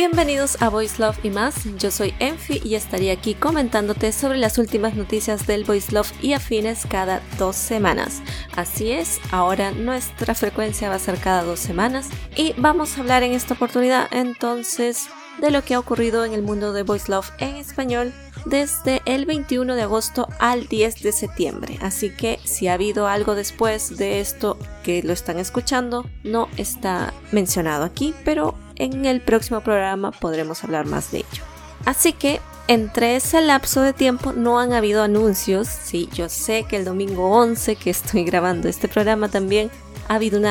Bienvenidos a Voice Love y más, yo soy Enfi y estaría aquí comentándote sobre las últimas noticias del Voice Love y afines cada dos semanas. Así es, ahora nuestra frecuencia va a ser cada dos semanas y vamos a hablar en esta oportunidad entonces de lo que ha ocurrido en el mundo de Voice Love en español desde el 21 de agosto al 10 de septiembre. Así que si ha habido algo después de esto que lo están escuchando, no está mencionado aquí, pero en el próximo programa podremos hablar más de ello. Así que entre ese lapso de tiempo no han habido anuncios. Sí, yo sé que el domingo 11 que estoy grabando este programa también ha habido un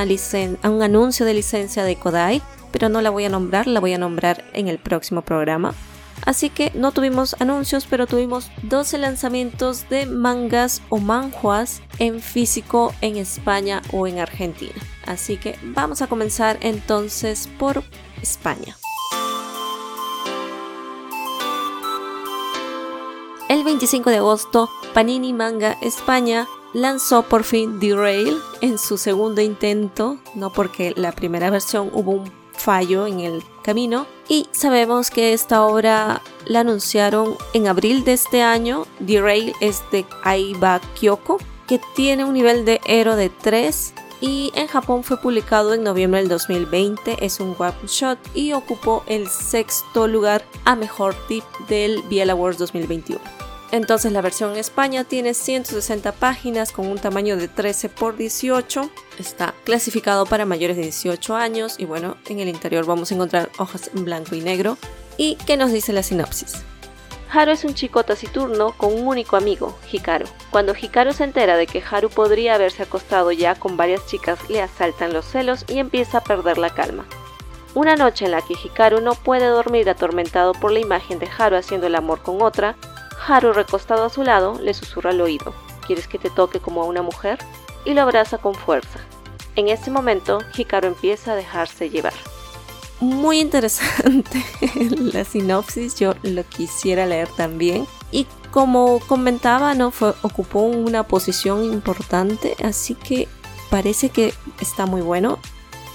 anuncio de licencia de Kodai, pero no la voy a nombrar, la voy a nombrar en el próximo programa. Así que no tuvimos anuncios, pero tuvimos 12 lanzamientos de mangas o manjuas en físico en España o en Argentina. Así que vamos a comenzar entonces por España. El 25 de agosto, Panini Manga España lanzó por fin Derail en su segundo intento, no porque la primera versión hubo un fallo en el camino y sabemos que esta obra la anunciaron en abril de este año. Derail es de Aiba Kyoko que tiene un nivel de héroe de 3 y en Japón fue publicado en noviembre del 2020. Es un one shot y ocupó el sexto lugar a mejor tip del Biel Awards 2021. Entonces la versión en España tiene 160 páginas con un tamaño de 13 x 18. Está clasificado para mayores de 18 años y bueno, en el interior vamos a encontrar hojas en blanco y negro. ¿Y qué nos dice la sinopsis? Haru es un chico taciturno con un único amigo, Hikaru. Cuando Hikaru se entera de que Haru podría haberse acostado ya con varias chicas, le asaltan los celos y empieza a perder la calma. Una noche en la que Hikaru no puede dormir atormentado por la imagen de Haru haciendo el amor con otra, Haru recostado a su lado le susurra al oído, ¿quieres que te toque como a una mujer? y lo abraza con fuerza. En ese momento, Hikaru empieza a dejarse llevar muy interesante la sinopsis, yo lo quisiera leer también. Y como comentaba, ¿no? Ocupó una posición importante, así que parece que está muy bueno.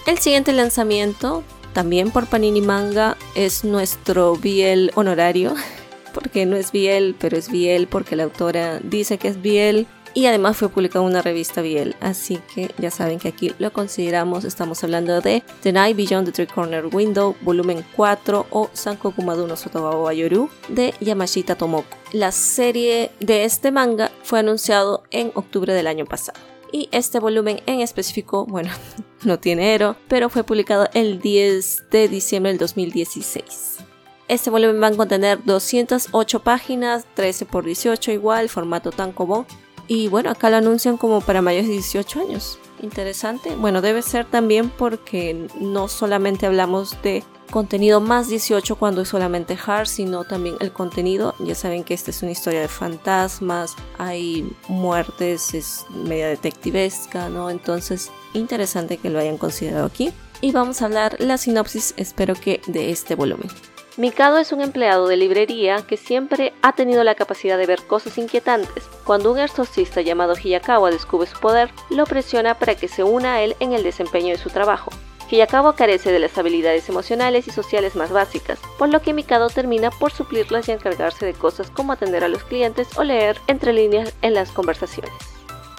El siguiente lanzamiento, también por Panini Manga, es nuestro Biel honorario, porque no es Biel, pero es Biel porque la autora dice que es Biel y además fue publicado en una revista Biel, así que ya saben que aquí lo consideramos, estamos hablando de The Night Beyond the Three Corner Window, volumen 4 o Sankoku Maduno Sotobawa Yoru de Yamashita Tomoko. La serie de este manga fue anunciado en octubre del año pasado. Y este volumen en específico, bueno, no tiene ero, pero fue publicado el 10 de diciembre del 2016. Este volumen va a contener 208 páginas, 13 por 18 igual, formato tan común, y bueno, acá lo anuncian como para mayores de 18 años. Interesante. Bueno, debe ser también porque no solamente hablamos de contenido más 18 cuando es solamente hard, sino también el contenido. Ya saben que esta es una historia de fantasmas, hay muertes, es media detectivesca, ¿no? Entonces, interesante que lo hayan considerado aquí. Y vamos a hablar la sinopsis, espero que de este volumen. Mikado es un empleado de librería que siempre ha tenido la capacidad de ver cosas inquietantes. Cuando un exorcista llamado Hiyakawa descubre su poder, lo presiona para que se una a él en el desempeño de su trabajo. Hiyakawa carece de las habilidades emocionales y sociales más básicas, por lo que Mikado termina por suplirlas y encargarse de cosas como atender a los clientes o leer entre líneas en las conversaciones.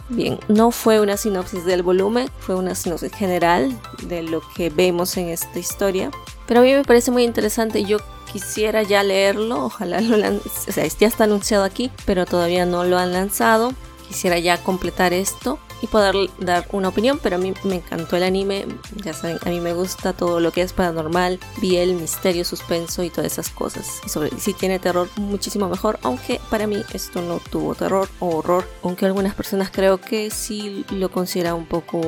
Bien, no fue una sinopsis del volumen, fue una sinopsis general de lo que vemos en esta historia. Pero a mí me parece muy interesante. Yo quisiera ya leerlo. Ojalá lo lancen. O sea, ya está anunciado aquí, pero todavía no lo han lanzado. Quisiera ya completar esto y poder dar una opinión, pero a mí me encantó el anime. Ya saben, a mí me gusta todo lo que es paranormal, biel, misterio, suspenso y todas esas cosas. Y sobre si tiene terror, muchísimo mejor. Aunque para mí esto no tuvo terror o horror. Aunque algunas personas creo que sí lo consideran un poco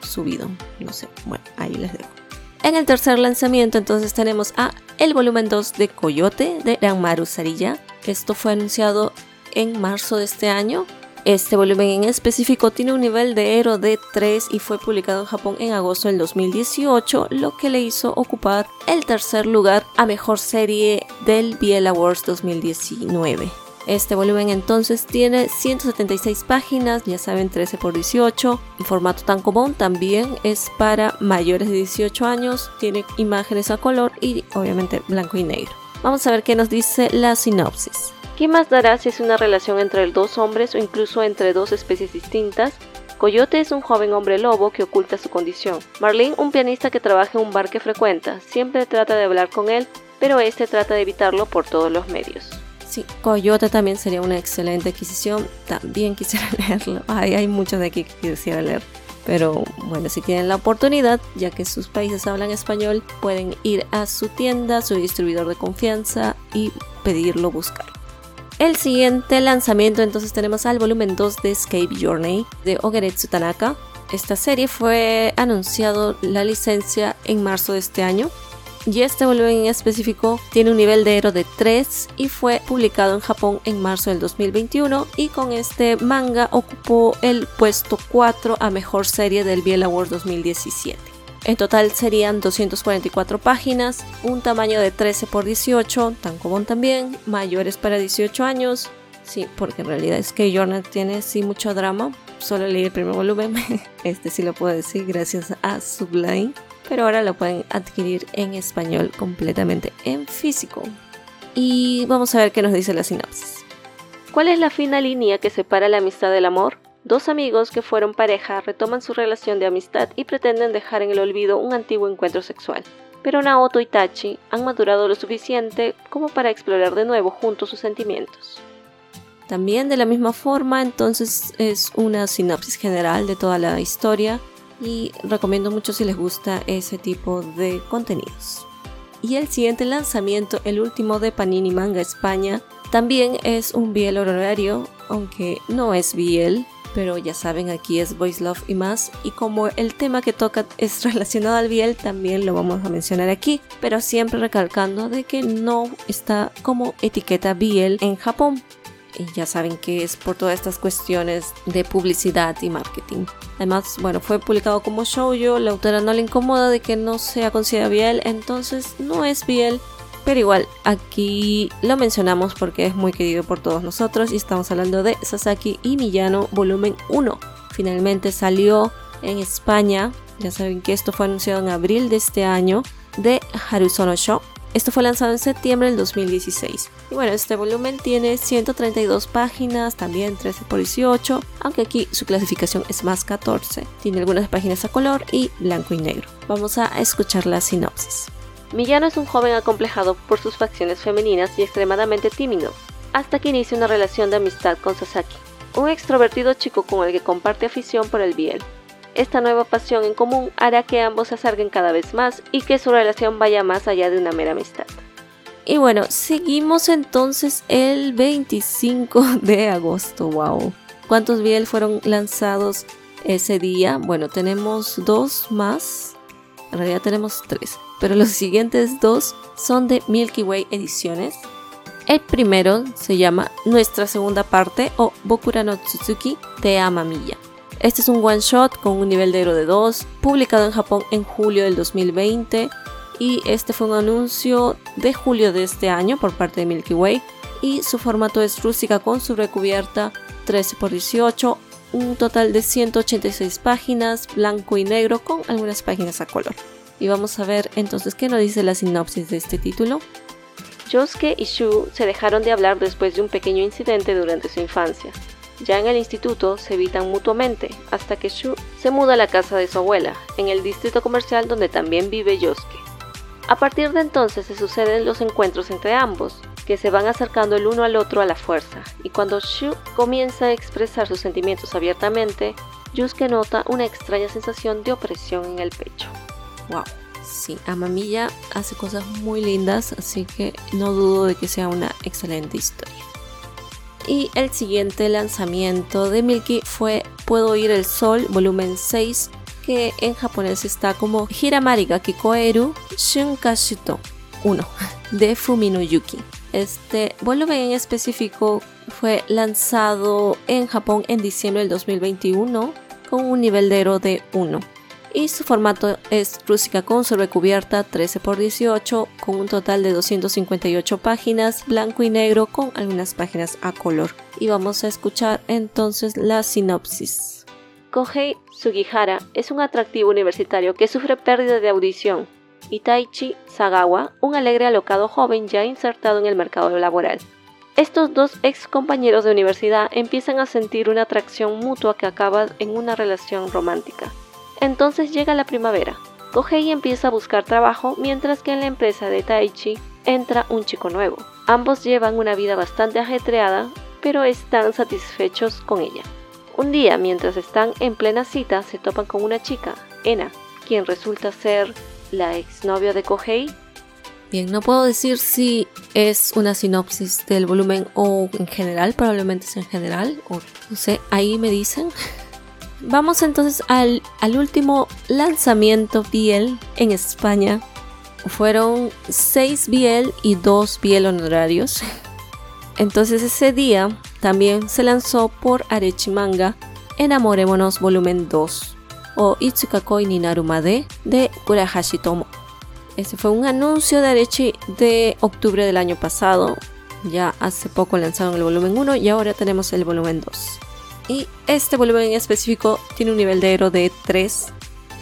subido. No sé. Bueno, ahí les dejo. En el tercer lanzamiento entonces tenemos a el volumen 2 de Coyote de Ranmaru Sarilla. Esto fue anunciado en marzo de este año. Este volumen en específico tiene un nivel de héroe de 3 y fue publicado en Japón en agosto del 2018, lo que le hizo ocupar el tercer lugar a mejor serie del Biel Awards 2019. Este volumen entonces tiene 176 páginas, ya saben 13 por 18, en formato tan común también es para mayores de 18 años, tiene imágenes a color y obviamente blanco y negro. Vamos a ver qué nos dice la sinopsis. ¿Qué más dará si es una relación entre dos hombres o incluso entre dos especies distintas? Coyote es un joven hombre lobo que oculta su condición. Marlene, un pianista que trabaja en un bar que frecuenta, siempre trata de hablar con él, pero este trata de evitarlo por todos los medios. Sí, Coyote también sería una excelente adquisición. También quisiera leerlo. Ay, hay muchos de aquí que quisiera leer. Pero bueno, si tienen la oportunidad, ya que sus países hablan español, pueden ir a su tienda, su distribuidor de confianza y pedirlo, buscar. El siguiente lanzamiento entonces tenemos al volumen 2 de Escape Journey de Ogeretsu Tanaka. Esta serie fue anunciado la licencia en marzo de este año y este volumen en específico tiene un nivel de héroe de 3 y fue publicado en Japón en marzo del 2021 y con este manga ocupó el puesto 4 a mejor serie del Biel Award 2017. En total serían 244 páginas, un tamaño de 13 por 18, tan común también, mayores para 18 años. Sí, porque en realidad es que Journal tiene sí mucho drama. Solo leí el primer volumen, este sí lo puedo decir gracias a Sublime pero ahora lo pueden adquirir en español completamente en físico. Y vamos a ver qué nos dice la sinopsis. ¿Cuál es la fina línea que separa la amistad del amor? Dos amigos que fueron pareja retoman su relación de amistad y pretenden dejar en el olvido un antiguo encuentro sexual. Pero Naoto y Tachi han madurado lo suficiente como para explorar de nuevo juntos sus sentimientos. También de la misma forma, entonces es una sinopsis general de toda la historia y recomiendo mucho si les gusta ese tipo de contenidos. Y el siguiente lanzamiento, el último de Panini Manga España, también es un biel horario, aunque no es biel, pero ya saben, aquí es Voice Love y más. Y como el tema que toca es relacionado al biel, también lo vamos a mencionar aquí, pero siempre recalcando de que no está como etiqueta biel en Japón y ya saben que es por todas estas cuestiones de publicidad y marketing. Además, bueno, fue publicado como shoujo, la autora no le incomoda de que no sea considerada Biel, entonces no es Biel, pero igual aquí lo mencionamos porque es muy querido por todos nosotros y estamos hablando de Sasaki y Miyano volumen 1. Finalmente salió en España, ya saben que esto fue anunciado en abril de este año de Harusono Show esto fue lanzado en septiembre del 2016. Y bueno, este volumen tiene 132 páginas, también 13 por 18, aunque aquí su clasificación es más 14. Tiene algunas páginas a color y blanco y negro. Vamos a escuchar la sinopsis. Miyano es un joven acomplejado por sus facciones femeninas y extremadamente tímido, hasta que inicia una relación de amistad con Sasaki, un extrovertido chico con el que comparte afición por el biel. Esta nueva pasión en común hará que ambos se acerquen cada vez más y que su relación vaya más allá de una mera amistad. Y bueno, seguimos entonces el 25 de agosto. ¡Wow! ¿Cuántos BL fueron lanzados ese día? Bueno, tenemos dos más. En realidad tenemos tres. Pero los siguientes dos son de Milky Way Ediciones. El primero se llama Nuestra segunda parte o Bokura no Tsutsuki de Amamiya. Este es un one shot con un nivel de héroe de 2, publicado en Japón en julio del 2020 y este fue un anuncio de julio de este año por parte de Milky Way y su formato es rústica con su recubierta 13x18, un total de 186 páginas, blanco y negro con algunas páginas a color. Y vamos a ver entonces qué nos dice la sinopsis de este título. Yosuke y Shu se dejaron de hablar después de un pequeño incidente durante su infancia. Ya en el instituto se evitan mutuamente hasta que Shu se muda a la casa de su abuela, en el distrito comercial donde también vive Yosuke. A partir de entonces se suceden los encuentros entre ambos, que se van acercando el uno al otro a la fuerza, y cuando Shu comienza a expresar sus sentimientos abiertamente, Yosuke nota una extraña sensación de opresión en el pecho. ¡Wow! Sí, Amamiya hace cosas muy lindas, así que no dudo de que sea una excelente historia. Y el siguiente lanzamiento de Milky fue Puedo oír el sol, volumen 6, que en japonés está como Hiramari ga Kikoeru Shunkashuto 1 de Fumino Yuki. Este volumen en específico fue lanzado en Japón en diciembre del 2021 con un nivel de héroe de 1. Y su formato es rústica con sobrecubierta 13 x 18 con un total de 258 páginas, blanco y negro con algunas páginas a color. Y vamos a escuchar entonces la sinopsis. Kohei Sugihara es un atractivo universitario que sufre pérdida de audición. Y Taichi Sagawa, un alegre alocado joven ya insertado en el mercado laboral. Estos dos ex compañeros de universidad empiezan a sentir una atracción mutua que acaba en una relación romántica. Entonces llega la primavera. Kohei empieza a buscar trabajo mientras que en la empresa de Taichi entra un chico nuevo. Ambos llevan una vida bastante ajetreada, pero están satisfechos con ella. Un día, mientras están en plena cita, se topan con una chica, Ena, quien resulta ser la exnovia de Kohei. Bien, no puedo decir si es una sinopsis del volumen o en general, probablemente es en general, o no sé, ahí me dicen. Vamos entonces al, último lanzamiento Biel en España. Fueron 6 Biel y 2 Biel honorarios. Entonces ese día también se lanzó por Arechimanga Enamorémonos volumen 2 o Itsukakoi ni Narumade de Kurahashi Tomo. Este fue un anuncio de Arechi de octubre del año pasado. Ya hace poco lanzaron el volumen 1 y ahora tenemos el volumen 2 y este volumen en específico tiene un nivel de héroe de 3,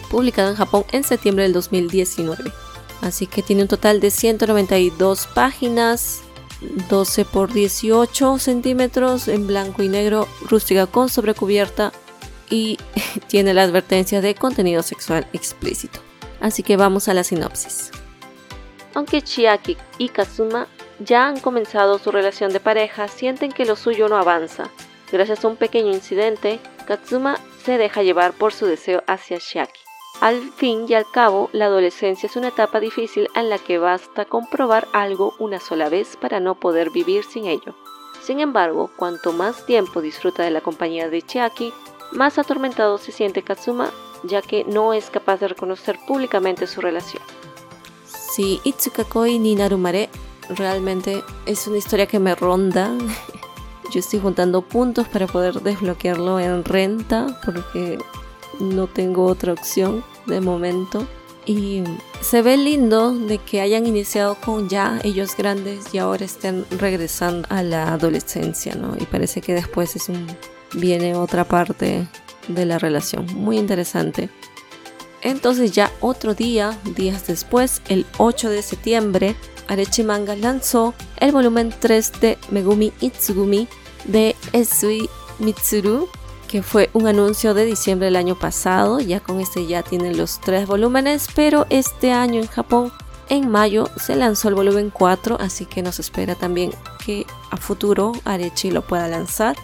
publicado en Japón en septiembre del 2019. Así que tiene un total de 192 páginas, 12 por 18 centímetros en blanco y negro, rústica con sobrecubierta y tiene la advertencia de contenido sexual explícito. Así que vamos a la sinopsis. Aunque Chiaki y Kazuma ya han comenzado su relación de pareja, sienten que lo suyo no avanza Gracias a un pequeño incidente, Katsuma se deja llevar por su deseo hacia Shiaki. Al fin y al cabo, la adolescencia es una etapa difícil en la que basta comprobar algo una sola vez para no poder vivir sin ello. Sin embargo, cuanto más tiempo disfruta de la compañía de Chiaki, más atormentado se siente Katsuma, ya que no es capaz de reconocer públicamente su relación. Si Itsukakoi ni Narumare realmente es una historia que me ronda Yo estoy juntando puntos para poder desbloquearlo en renta porque no tengo otra opción de momento. Y se ve lindo de que hayan iniciado con ya ellos grandes y ahora estén regresando a la adolescencia, ¿no? Y parece que después es viene otra parte de la relación. Muy interesante. Entonces ya otro día, días después, el 8 de septiembre, Arechimanga lanzó el volumen 3 de Megumi Itsugumi de Esui Mitsuru, que fue un anuncio de diciembre del año pasado. Ya con este ya tienen los tres volúmenes, pero este año en Japón, en mayo, se lanzó el volumen 4, así que nos espera también que a futuro Arechi lo pueda lanzar.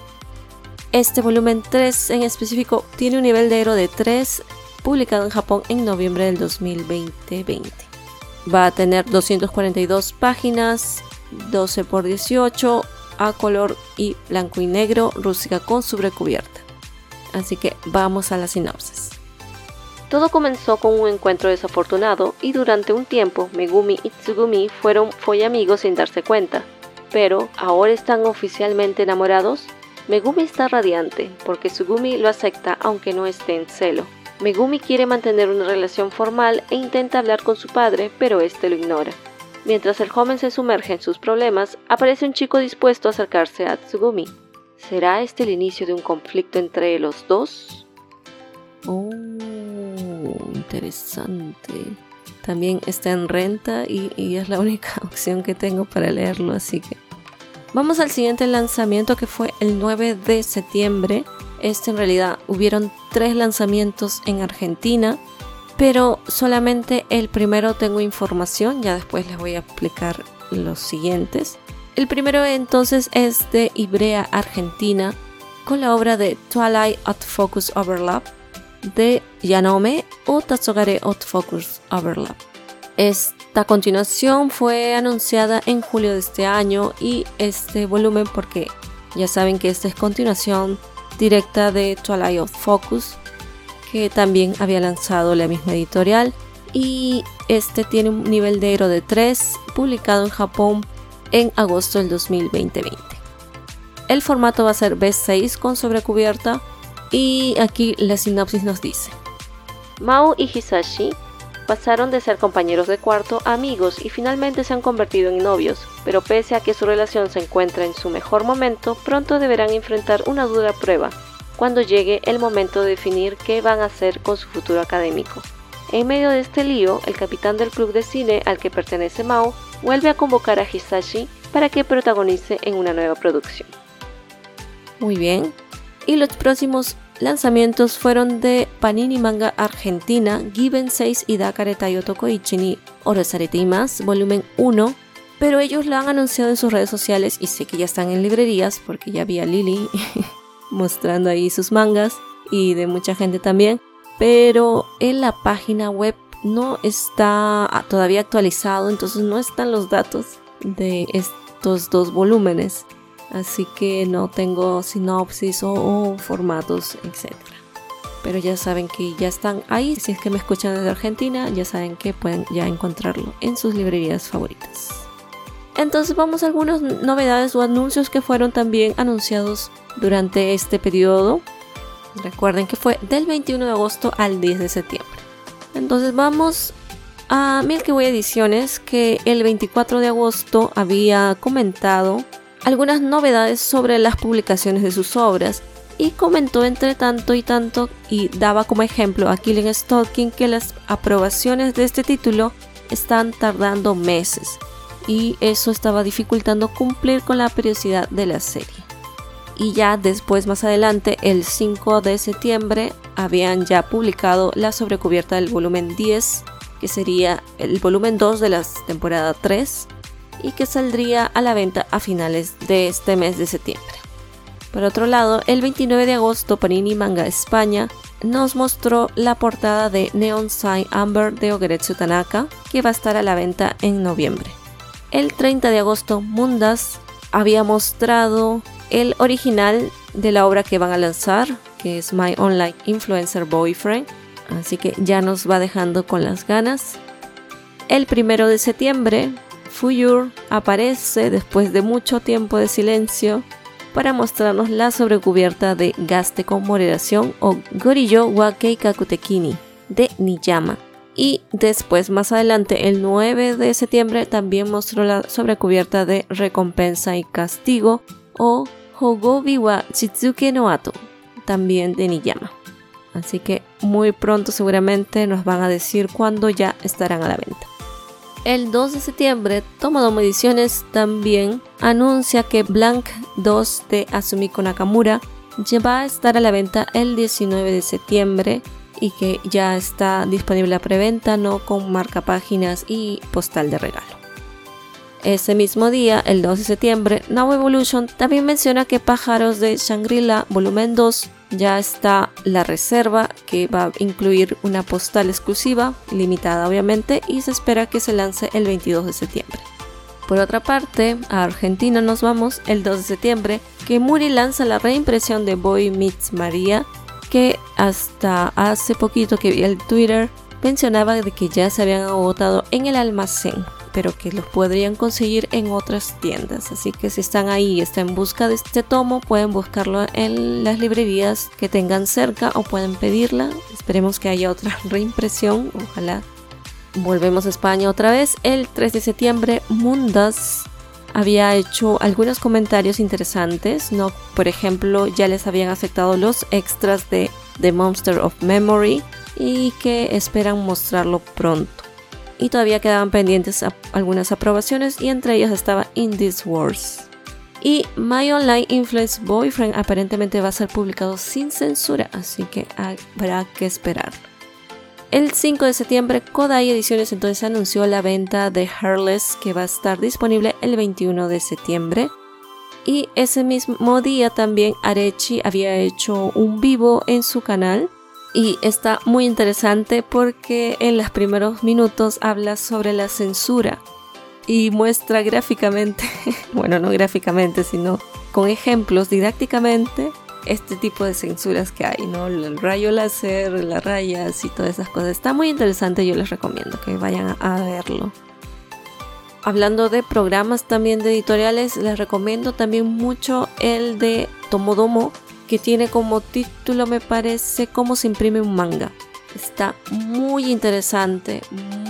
Este volumen 3 en específico tiene un nivel de héroe de 3, publicado en Japón en noviembre del 2020. Va a tener 242 páginas, 12 x 18, a color y blanco y negro, rústica con sobrecubierta. Así que vamos a la sinopsis. Todo comenzó con un encuentro desafortunado y durante un tiempo Megumi y Tsugumi fueron amigos sin darse cuenta. Pero ahora están oficialmente enamorados. Megumi está radiante porque Tsugumi lo acepta aunque no esté en celo. Megumi quiere mantener una relación formal e intenta hablar con su padre, pero este lo ignora. Mientras el joven se sumerge en sus problemas, aparece un chico dispuesto a acercarse a Tsugumi. ¿Será este el inicio de un conflicto entre los dos? Oh, interesante. También está en renta y, es la única opción que tengo para leerlo, así que... Vamos al siguiente lanzamiento que fue el 9 de septiembre. Este en realidad hubieron tres lanzamientos en Argentina pero solamente el primero tengo información, ya después les voy a explicar los siguientes. El primero entonces es de Ibrea Argentina con la obra de Twilight at Focus Overlap de Yanome o Tatsogare at Focus Overlap. Esta continuación fue anunciada en julio de este año y este volumen porque ya saben que esta es continuación directa de Twilight of Focus que también había lanzado la misma editorial y este tiene un nivel de héroe de 3 publicado en Japón en agosto del 2020. El formato va a ser B6 con sobrecubierta y aquí la sinopsis nos dice. Mao y Hisashi pasaron de ser compañeros de cuarto a amigos y finalmente se han convertido en novios, pero pese a que su relación se encuentra en su mejor momento, pronto deberán enfrentar una dura prueba, cuando llegue el momento de definir qué van a hacer con su futuro académico. En medio de este lío, el capitán del club de cine al que pertenece Mao vuelve a convocar a Hisashi para que protagonice en una nueva producción. Muy bien. Y los próximos lanzamientos fueron de Panini Manga Argentina, Given 6 y Dakare Tayoto Koichi ni más, volumen 1, pero ellos lo han anunciado en sus redes sociales y sé que ya están en librerías porque ya vi a Lily mostrando ahí sus mangas y de mucha gente también, pero en la página web no está todavía actualizado, entonces no están los datos de estos dos volúmenes así que no tengo sinopsis o, formatos, etc. Pero ya saben que ya están ahí, si es que me escuchan desde Argentina, ya saben que pueden ya encontrarlo en sus librerías favoritas. Entonces vamos a algunas novedades o anuncios que fueron también anunciados durante este periodo. Recuerden que fue del 21 de agosto al 10 de septiembre. Entonces vamos a Milky Way Ediciones que el 24 de agosto había comentado algunas novedades sobre las publicaciones de sus obras y comentó entre tanto y tanto y daba como ejemplo a Killing Stalking que las aprobaciones de este título están tardando meses y eso estaba dificultando cumplir con la periodicidad de la serie. Y ya después, más adelante, el 5 de septiembre, habían ya publicado la sobrecubierta del volumen 10, que sería el volumen 2 de la temporada 3, y que saldría a la venta a finales de este mes de septiembre. Por otro lado, el 29 de agosto Panini Manga España nos mostró la portada de Neon Sign Amber de Ogeretsu Tanaka, que va a estar a la venta en noviembre. El 30 de agosto Mundas había mostrado el original de la obra que van a lanzar, que es My Online Influencer Boyfriend, así que ya nos va dejando con las ganas. El 1 de septiembre Fuyur aparece después de mucho tiempo de silencio para mostrarnos la sobrecubierta de Gaste con moderación o Gorillo wa Kakutekini de Niyama. Y después, más adelante, el 9 de septiembre, también mostró la sobrecubierta de Recompensa y Castigo o Hogobi wa Shizuke no Ato, también de Niyama. Así que muy pronto seguramente nos van a decir cuándo ya estarán a la venta. El 2 de septiembre, Tomodomo Ediciones también anuncia que Blank 2 de Asumiko Nakamura ya va a estar a la venta el 19 de septiembre y que ya está disponible a preventa, no con marca páginas y postal de regalo. Ese mismo día, el 2 de septiembre, Now Evolution también menciona que Pájaros de Shangri-La Volumen 2 ya está la reserva que va a incluir una postal exclusiva, limitada obviamente, y se espera que se lance el 22 de septiembre. Por otra parte, a Argentina nos vamos el 2 de septiembre, que Muri lanza la reimpresión de Boy Meets María, que hasta hace poquito que vi el Twitter mencionaba de que ya se habían agotado en el almacén pero que los podrían conseguir en otras tiendas. Así que si están ahí y están en busca de este tomo, pueden buscarlo en las librerías que tengan cerca o pueden pedirla. Esperemos que haya otra reimpresión. Ojalá. Volvemos a España otra vez. El 3 de septiembre, Mundas había hecho algunos comentarios interesantes, ¿no? Por ejemplo, ya les habían aceptado los extras de The Monster of Memory y que esperan mostrarlo pronto y todavía quedaban pendientes algunas aprobaciones y entre ellas estaba In This Wars. Y My Online Influence Boyfriend aparentemente va a ser publicado sin censura, así que habrá que esperar. El 5 de septiembre, Kodai Ediciones entonces anunció la venta de Hairless que va a estar disponible el 21 de septiembre. Y ese mismo día también Arechi había hecho un vivo en su canal y está muy interesante porque en los primeros minutos habla sobre la censura y muestra gráficamente, bueno, no gráficamente, sino con ejemplos didácticamente este tipo de censuras que hay, ¿no? El rayo láser, las rayas y todas esas cosas. Está muy interesante, yo les recomiendo que vayan a verlo. Hablando de programas también de editoriales, les recomiendo también mucho el de Tomodomo, que tiene como título, me parece, cómo se imprime un manga. Está muy interesante,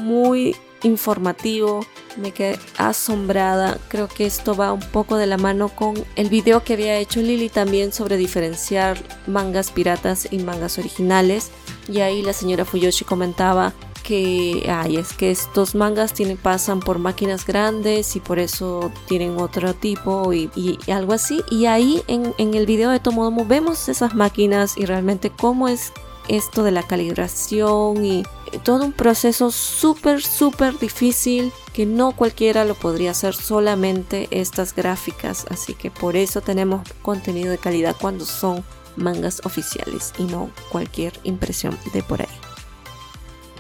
muy informativo. Me quedé asombrada. Creo que esto va un poco de la mano con el video que había hecho Lily también sobre diferenciar mangas piratas y mangas originales. Y ahí la señora Fuyoshi comentaba que ay, es que estos mangas tienen, pasan por máquinas grandes y por eso tienen otro tipo y, algo así. Y ahí en, en el video de Tomodomo vemos esas máquinas y realmente cómo es esto de la calibración y todo un proceso súper, súper difícil que no cualquiera lo podría hacer solamente estas gráficas. Así que por eso tenemos contenido de calidad cuando son mangas oficiales y no cualquier impresión de por ahí.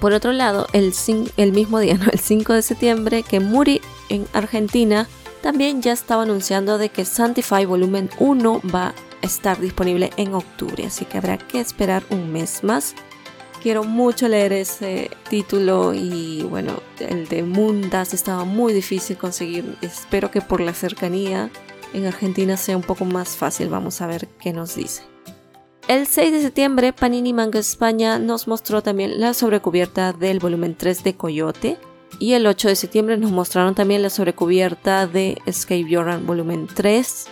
Por otro lado, el, el mismo día, el 5 de septiembre, que Muri en Argentina también ya estaba anunciando de que Santify Volumen 1 va a estar disponible en octubre, así que habrá que esperar un mes más. Quiero mucho leer ese título y bueno, el de Mundas estaba muy difícil conseguir. Espero que por la cercanía en Argentina sea un poco más fácil. Vamos a ver qué nos dice. El 6 de septiembre, Panini Manga España nos mostró también la sobrecubierta del volumen 3 de Coyote. Y el 8 de septiembre nos mostraron también la sobrecubierta de Escape Jordan volumen 3.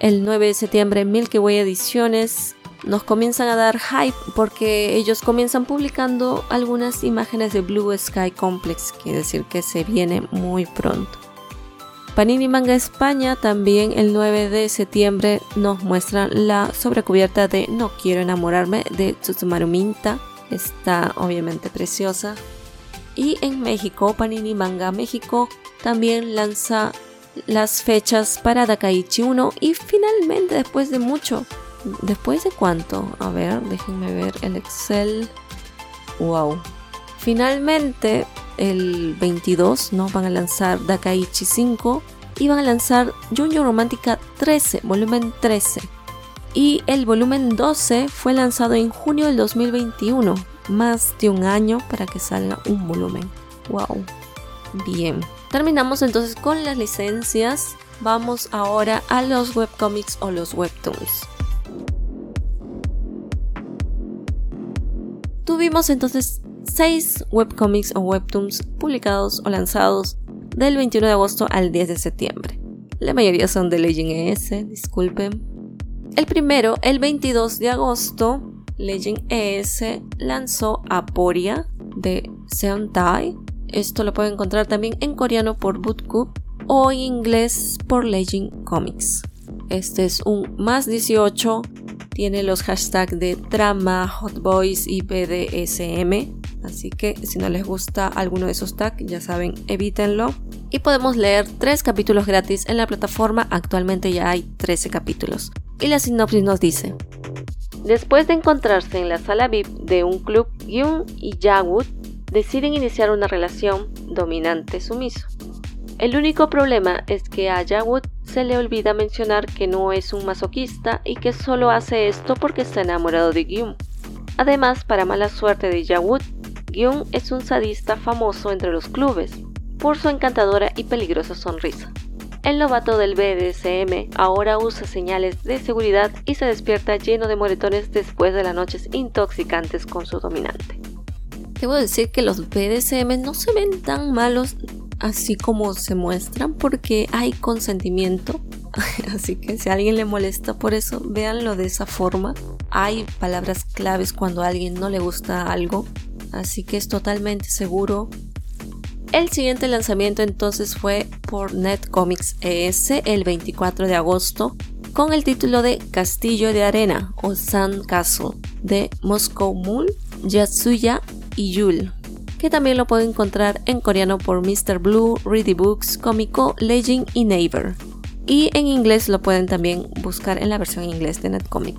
El 9 de septiembre, Milky Way Ediciones nos comienzan a dar hype porque ellos comienzan publicando algunas imágenes de Blue Sky Complex, quiere decir que se viene muy pronto. Panini Manga España también el 9 de septiembre nos muestra la sobrecubierta de No quiero enamorarme de Tsutsumaru Minta. Está obviamente preciosa. Y en México, Panini Manga México también lanza las fechas para Dakaichi 1 y finalmente después de mucho, después de cuánto, a ver, déjenme ver el Excel. Wow. Finalmente el 22 ¿no? van a lanzar Dakaichi 5 y van a lanzar Junjo Romántica 13, volumen 13. Y el volumen 12 fue lanzado en junio del 2021, más de un año para que salga un volumen. ¡Wow! Bien, terminamos entonces con las licencias. Vamos ahora a los webcomics o los webtoons. Tuvimos entonces 6 webcomics o webtoons publicados o lanzados del 21 de agosto al 10 de septiembre. La mayoría son de Legend ES, disculpen. El primero, el 22 de agosto, Legend ES lanzó Aporia de Seontai. Esto lo pueden encontrar también en coreano por Bootcoup o en inglés por Legend Comics. Este es un más 18, tiene los hashtags de trama, hot boys y BDSM. Así que si no les gusta alguno de esos tags, ya saben, evítenlo. Y podemos leer tres capítulos gratis en la plataforma, actualmente ya hay 13 capítulos. Y la sinopsis nos dice, Después de encontrarse en la sala VIP de un club, Yoon y Jawood deciden iniciar una relación dominante-sumiso. El único problema es que a Jawood se le olvida mencionar que no es un masoquista y que solo hace esto porque está enamorado de Gyun. Además, para mala suerte de Jawood, Gyun es un sadista famoso entre los clubes por su encantadora y peligrosa sonrisa. El novato del BDSM ahora usa señales de seguridad y se despierta lleno de moretones después de las noches intoxicantes con su dominante. Debo decir que los BDSM no se ven tan malos así como se muestran porque hay consentimiento. Así que si a alguien le molesta por eso, véanlo de esa forma. Hay palabras claves cuando a alguien no le gusta algo así que es totalmente seguro. El siguiente lanzamiento entonces fue por NetComics ES el 24 de agosto con el título de Castillo de Arena o Sun Castle de Moscow Mule, Yatsuya y Yul, que también lo pueden encontrar en coreano por Mr. Blue, Ready Books, Comico, Legend y Neighbor. Y en inglés lo pueden también buscar en la versión inglés de NetComic.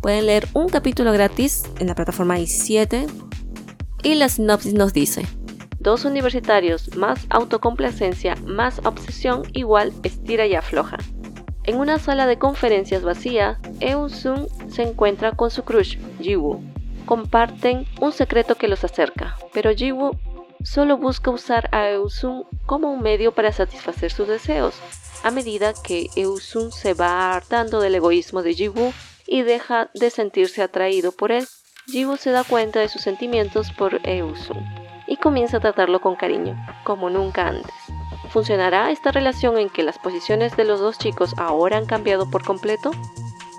Pueden leer un capítulo gratis en la plataforma i7 y la sinopsis nos dice, dos universitarios más autocomplacencia más obsesión igual estira y afloja. En una sala de conferencias vacía, Eun-sun se encuentra con su crush, Jiwoo. Comparten un secreto que los acerca, pero Jiwoo solo busca usar a Eun-sun como un medio para satisfacer sus deseos. A medida que Eun-sun se va hartando del egoísmo de Jiwoo y deja de sentirse atraído por él, Jiwoo se da cuenta de sus sentimientos por Eusung y comienza a tratarlo con cariño, como nunca antes. ¿Funcionará esta relación en que las posiciones de los dos chicos ahora han cambiado por completo?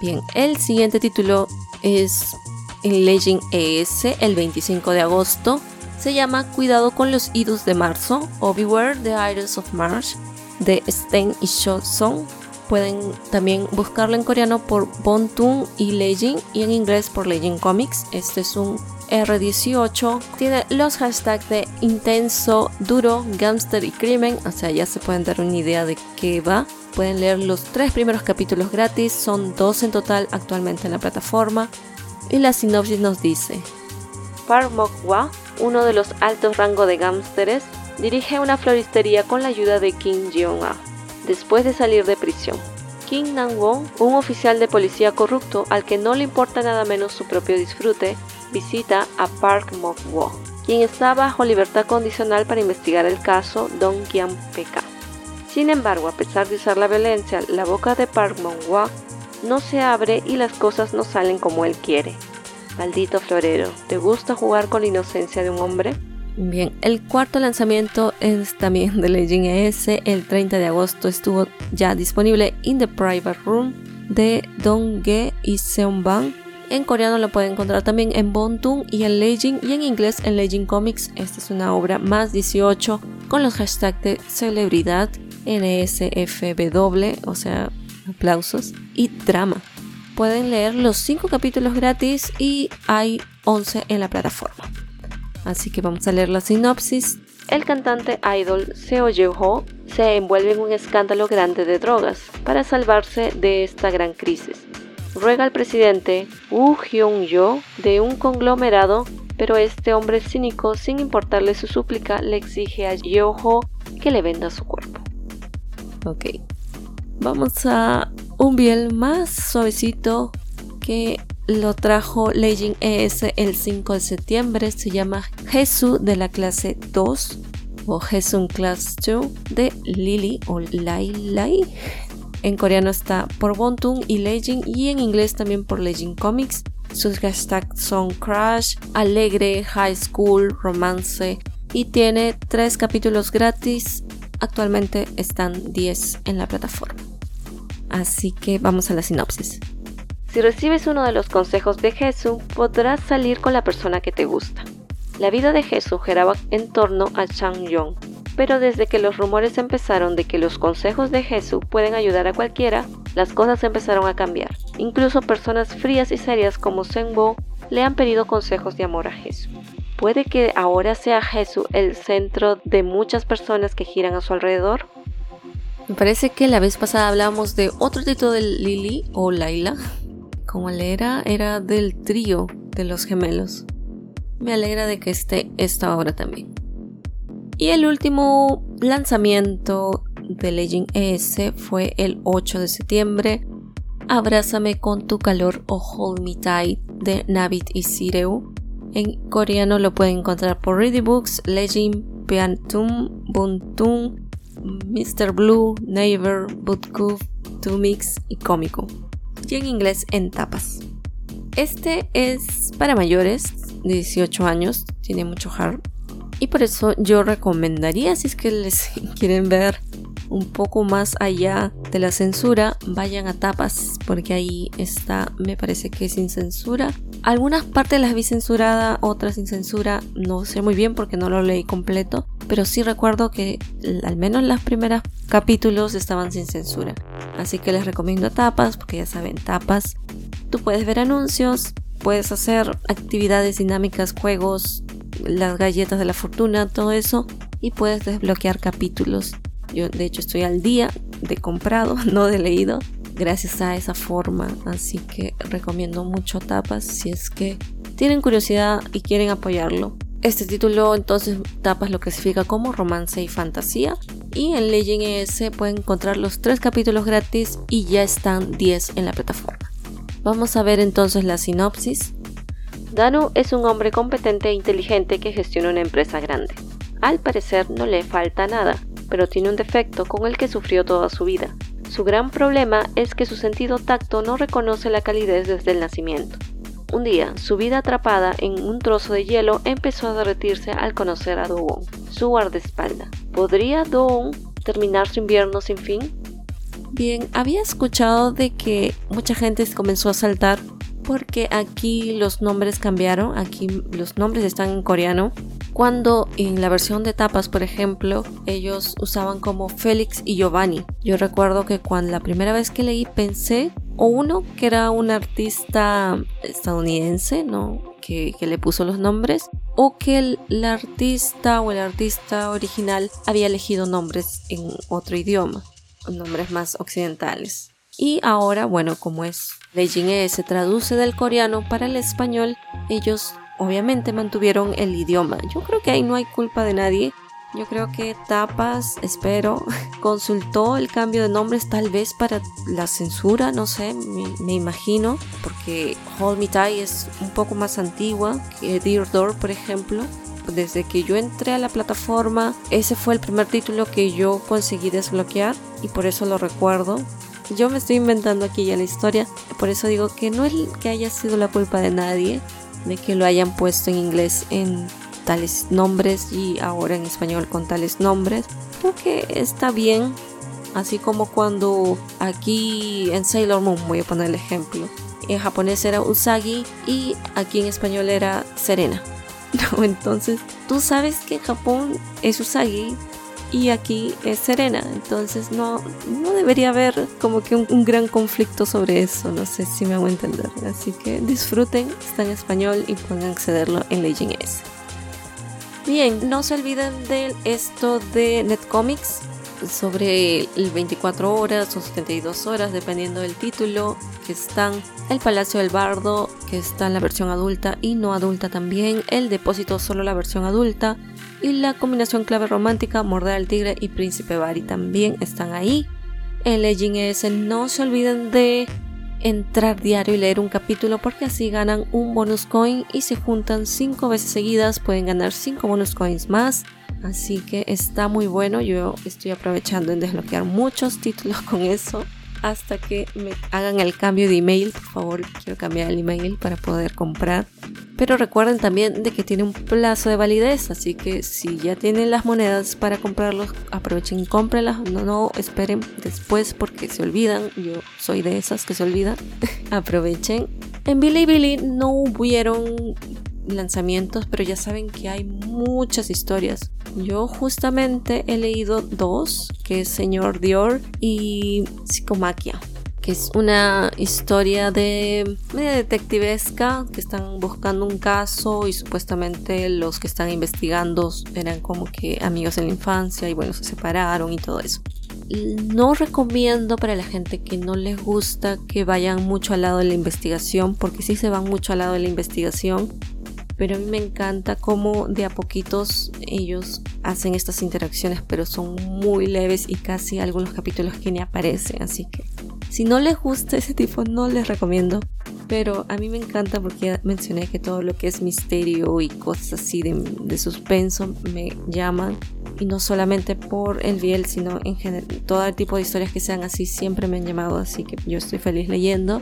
Bien, el siguiente título es en Legend ES el 25 de agosto. Se llama Cuidado con los idus de marzo o Beware the Idols of March de Sten y Song. Pueden también buscarlo en coreano por Bontun y Legend y en inglés por Legend Comics. Este es un R18 tiene los hashtags de intenso, duro, gangster y crimen, o sea, ya se pueden dar una idea de qué va. Pueden leer los tres primeros capítulos gratis, son dos en total actualmente en la plataforma. Y la sinopsis nos dice: Park Mok-wa, uno de los altos rangos de gángsteres, dirige una floristería con la ayuda de Kim Jeong-a, después de salir de prisión. Kim Nang-won, un oficial de policía corrupto al que no le importa nada menos su propio disfrute, visita a Park Mok-wo, quien está bajo libertad condicional para investigar el caso Dong Kyang Peka. Sin embargo, a pesar de usar la violencia, la boca de Park Mok-wo no se abre y las cosas no salen como él quiere. Maldito florero, ¿te gusta jugar con la inocencia de un hombre? Bien, el cuarto lanzamiento es también de Legend ES. El 30 de agosto estuvo ya disponible in the private room de Dong Ge y Seon en coreano lo pueden encontrar también en Bontun y en Legend y en inglés en Legend Comics. Esta es una obra más 18 con los hashtags de celebridad, NSFW, o sea, aplausos, y drama. Pueden leer los 5 capítulos gratis y hay 11 en la plataforma. Así que vamos a leer la sinopsis. El cantante idol Seo Yeho se envuelve en un escándalo grande de drogas para salvarse de esta gran crisis ruega al presidente Woo Hyun-yo de un conglomerado, pero este hombre cínico, sin importarle su súplica, le exige a Yeoho que le venda su cuerpo. Ok, vamos a un biel más suavecito que lo trajo Legend ES el 5 de septiembre. Se llama Jesús de la clase 2 o Jesús Class 2 de Lily o Lai Lai en coreano está por Bontun y Legend y en inglés también por Legend Comics. Sus hashtags son Crash, Alegre, High School, Romance y tiene tres capítulos gratis. Actualmente están 10 en la plataforma. Así que vamos a la sinopsis. Si recibes uno de los consejos de Jesús, podrás salir con la persona que te gusta. La vida de Jesús giraba en torno a Chang Yong, pero desde que los rumores empezaron de que los consejos de Jesús pueden ayudar a cualquiera, las cosas empezaron a cambiar. Incluso personas frías y serias como Bo le han pedido consejos de amor a Jesús. ¿Puede que ahora sea Jesús el centro de muchas personas que giran a su alrededor? Me parece que la vez pasada hablamos de otro título de Lily o Laila. Como le era, era del trío de los gemelos. Me alegra de que esté esta obra también. Y el último lanzamiento de Legend ES fue el 8 de septiembre. Abrázame con tu calor o Hold Me Tight de Navit y Sireu. En coreano lo pueden encontrar por Ready Books, Legend, Peantum, Buntum, Mr. Blue, Neighbor, Bootcoof, Tumix y Cómico. Y en inglés en tapas. Este es para mayores de 18 años, tiene mucho hard y por eso yo recomendaría, si es que les quieren ver un poco más allá de la censura, vayan a tapas, porque ahí está, me parece que sin censura. Algunas partes las vi censurada, otras sin censura, no sé muy bien porque no lo leí completo, pero sí recuerdo que al menos los primeros capítulos estaban sin censura. Así que les recomiendo tapas, porque ya saben, tapas. Tú puedes ver anuncios, puedes hacer actividades dinámicas, juegos, las galletas de la fortuna, todo eso, y puedes desbloquear capítulos. Yo de hecho estoy al día de comprado, no de leído, gracias a esa forma, así que recomiendo mucho Tapas si es que tienen curiosidad y quieren apoyarlo. Este título entonces Tapas lo clasifica como romance y fantasía y en Legend ES pueden encontrar los tres capítulos gratis y ya están 10 en la plataforma. Vamos a ver entonces la sinopsis. Danu es un hombre competente e inteligente que gestiona una empresa grande. Al parecer no le falta nada, pero tiene un defecto con el que sufrió toda su vida. Su gran problema es que su sentido tacto no reconoce la calidez desde el nacimiento. Un día, su vida atrapada en un trozo de hielo empezó a derretirse al conocer a Dogon, su guardaespaldas. ¿Podría Dogon terminar su invierno sin fin? Bien, había escuchado de que mucha gente comenzó a saltar porque aquí los nombres cambiaron, aquí los nombres están en coreano. Cuando en la versión de tapas, por ejemplo, ellos usaban como Félix y Giovanni. Yo recuerdo que cuando la primera vez que leí pensé o uno que era un artista estadounidense, ¿no? Que, le puso los nombres, o que el, artista o el artista original había elegido nombres en otro idioma, nombres más occidentales. Y ahora, bueno, como es Beijing E se traduce del coreano para el español, ellos obviamente mantuvieron el idioma. Yo creo que ahí no hay culpa de nadie. Yo creo que Tapas, espero, consultó el cambio de nombres tal vez para la censura, no sé, me, imagino, porque Hold Me Tight es un poco más antigua que Dear Door, por ejemplo. Desde que yo entré a la plataforma, ese fue el primer título que yo conseguí desbloquear y por eso lo recuerdo. Yo me estoy inventando aquí ya la historia, por eso digo que no es que haya sido la culpa de nadie de que lo hayan puesto en inglés en tales nombres y ahora en español con tales nombres. Creo que está bien. Así como cuando aquí en Sailor Moon, voy a poner el ejemplo. En japonés era Usagi y aquí en español era Serena. No, entonces tú sabes que en Japón es Usagi y aquí es Serena. Entonces no, no debería haber como que un, gran conflicto sobre eso. No sé si me hago entender. Así que disfruten, está en español y pueden accederlo en Legend S. Bien, no se olviden de esto de Netcomics sobre el 24 horas o 72 horas, dependiendo del título, que están El Palacio del Bardo, que está en la versión adulta y no adulta también, El Depósito solo la versión adulta, y la combinación clave romántica, Morder al Tigre y Príncipe Bari también están ahí. En Legend S no se olviden de entrar diario y leer un capítulo porque así ganan un bonus coin y se juntan 5 veces seguidas pueden ganar 5 bonus coins más. Así que está muy bueno, yo estoy aprovechando en desbloquear muchos títulos con eso hasta que me hagan el cambio de email. Por favor, quiero cambiar el email para poder comprar. Pero recuerden también de que tiene un plazo de validez, así que si ya tienen las monedas para comprarlos, aprovechen y cómprenlas. No, no esperen después porque se olvidan. Yo soy de esas que se olvidan. aprovechen. En Billy no hubieron lanzamientos, pero ya saben que hay muchas historias. Yo justamente he leído dos, que es Señor Dior y Psicomaquia que es una historia de media detectivesca que están buscando un caso y supuestamente los que están investigando eran como que amigos en la infancia y bueno se separaron y todo eso no recomiendo para la gente que no les gusta que vayan mucho al lado de la investigación porque si se van mucho al lado de la investigación pero a mí me encanta cómo de a poquitos ellos hacen estas interacciones, pero son muy leves y casi algunos capítulos que ni aparecen, así que si no les gusta ese tipo no les recomiendo, pero a mí me encanta porque ya mencioné que todo lo que es misterio y cosas así de, suspenso me llaman y no solamente por el biel, sino en general, todo el tipo de historias que sean así siempre me han llamado, así que yo estoy feliz leyendo.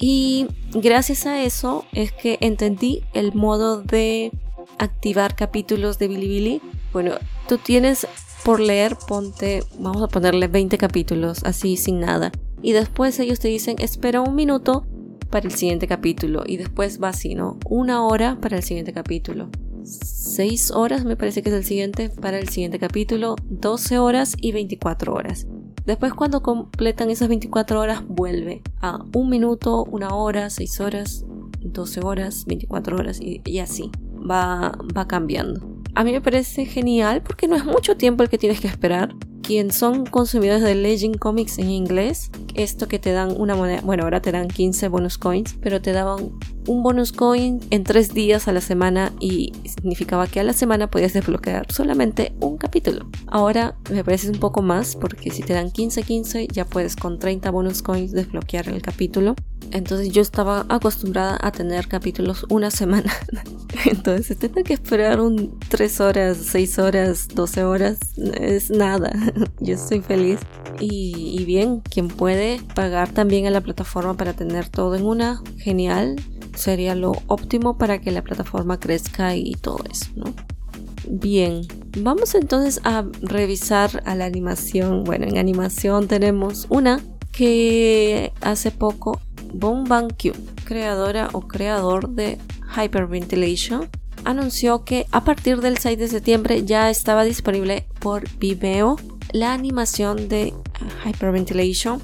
Y gracias a eso es que entendí el modo de activar capítulos de Bilibili. Bueno, tú tienes por leer, ponte, vamos a ponerle 20 capítulos, así sin nada. Y después ellos te dicen, espera un minuto para el siguiente capítulo. Y después va así, ¿no? Una hora para el siguiente capítulo. 6 horas me parece que es el siguiente para el siguiente capítulo. 12 horas y 24 horas. Después cuando completan esas 24 horas vuelve a un minuto, una hora, 6 horas, 12 horas, 24 horas y, así. Va, va cambiando. A mí me parece genial porque no es mucho tiempo el que tienes que esperar quien son consumidores de Legend Comics en inglés, esto que te dan una moneda, bueno, ahora te dan 15 bonus coins, pero te daban un bonus coin en 3 días a la semana y significaba que a la semana podías desbloquear solamente un capítulo. Ahora me parece un poco más porque si te dan 15-15 ya puedes con 30 bonus coins desbloquear el capítulo. Entonces yo estaba acostumbrada a tener capítulos una semana. Entonces tener que esperar un 3 horas, 6 horas, 12 horas es nada. Yo estoy feliz. Y, bien, quien puede pagar también a la plataforma para tener todo en una, genial. Sería lo óptimo para que la plataforma crezca y todo eso, ¿no? Bien, vamos entonces a revisar a la animación. Bueno, en animación tenemos una que hace poco Bong Bang Q, creadora o creador de Hyperventilation, anunció que a partir del 6 de septiembre ya estaba disponible por Vimeo la animación de Hyperventilation.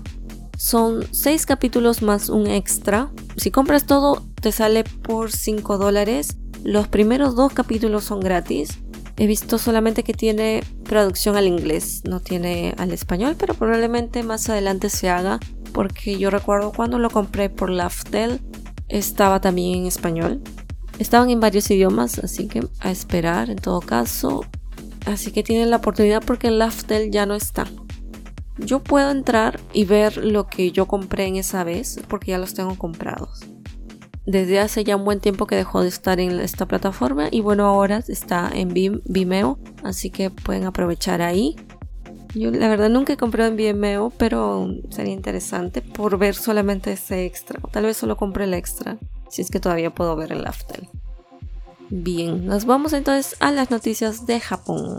Son 6 capítulos más un extra. Si compras todo te sale por 5 dólares. Los primeros dos capítulos son gratis He visto solamente que tiene traducción al inglés, no tiene al español, pero probablemente más adelante se haga porque yo recuerdo cuando lo compré por Laftel estaba también en español. Estaban en varios idiomas, así que a esperar en todo caso. Así que tienen la oportunidad porque Laftel ya no está. Yo puedo entrar y ver lo que yo compré en esa vez porque ya los tengo comprados. Desde hace ya un buen tiempo que dejó de estar en esta plataforma y bueno ahora está en Vimeo así que pueden aprovechar ahí. Yo la verdad nunca he comprado en Vimeo pero sería interesante por ver solamente ese extra tal vez solo compre el extra si es que todavía puedo ver el after. Bien nos vamos entonces a las noticias de Japón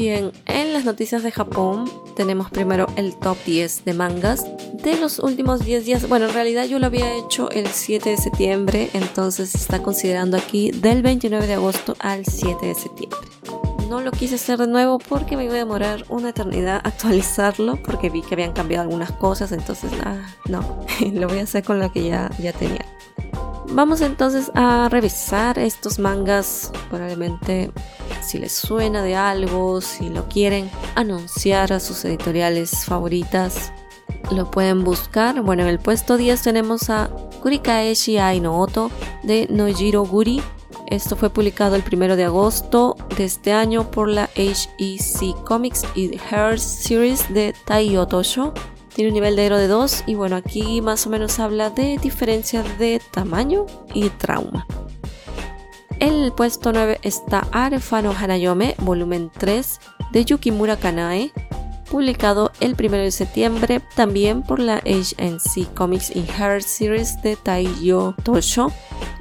Bien, en las noticias de Japón tenemos primero el top 10 de mangas de los últimos 10 días. Bueno, en realidad yo lo había hecho el 7 de septiembre, entonces está considerando aquí del 29 de agosto al 7 de septiembre. No lo quise hacer de nuevo porque me iba a demorar una eternidad actualizarlo porque vi que habían cambiado algunas cosas, entonces ah, no, lo voy a hacer con lo que ya, ya tenía. Vamos entonces a revisar estos mangas, probablemente si les suena de algo, si lo quieren anunciar a sus editoriales favoritas, lo pueden buscar. Bueno, en el puesto 10 tenemos a Kurikaeshi Ai no Oto de Nojiro Guri. Esto fue publicado el 1 de agosto de este año por la HEC Comics y Her Series de Taiyo Tosho. Tiene un nivel de héroe de 2 y bueno, aquí más o menos habla de diferencias de tamaño y trauma. El puesto 9 está Arefano Hanayome, volumen 3 de Yukimura Kanae, publicado el 1 de septiembre también por la HNC Comics Inherit Series de Taiyo Tosho.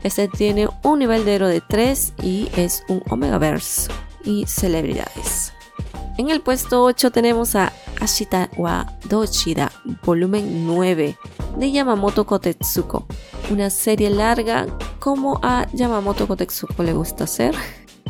Este tiene un nivel de héroe de 3 y es un Omegaverse y celebridades. En el puesto 8 tenemos a Ashita wa Dochida, volumen 9 de Yamamoto Kotetsuko, una serie larga como a Yamamoto Kotetsuko le gusta hacer.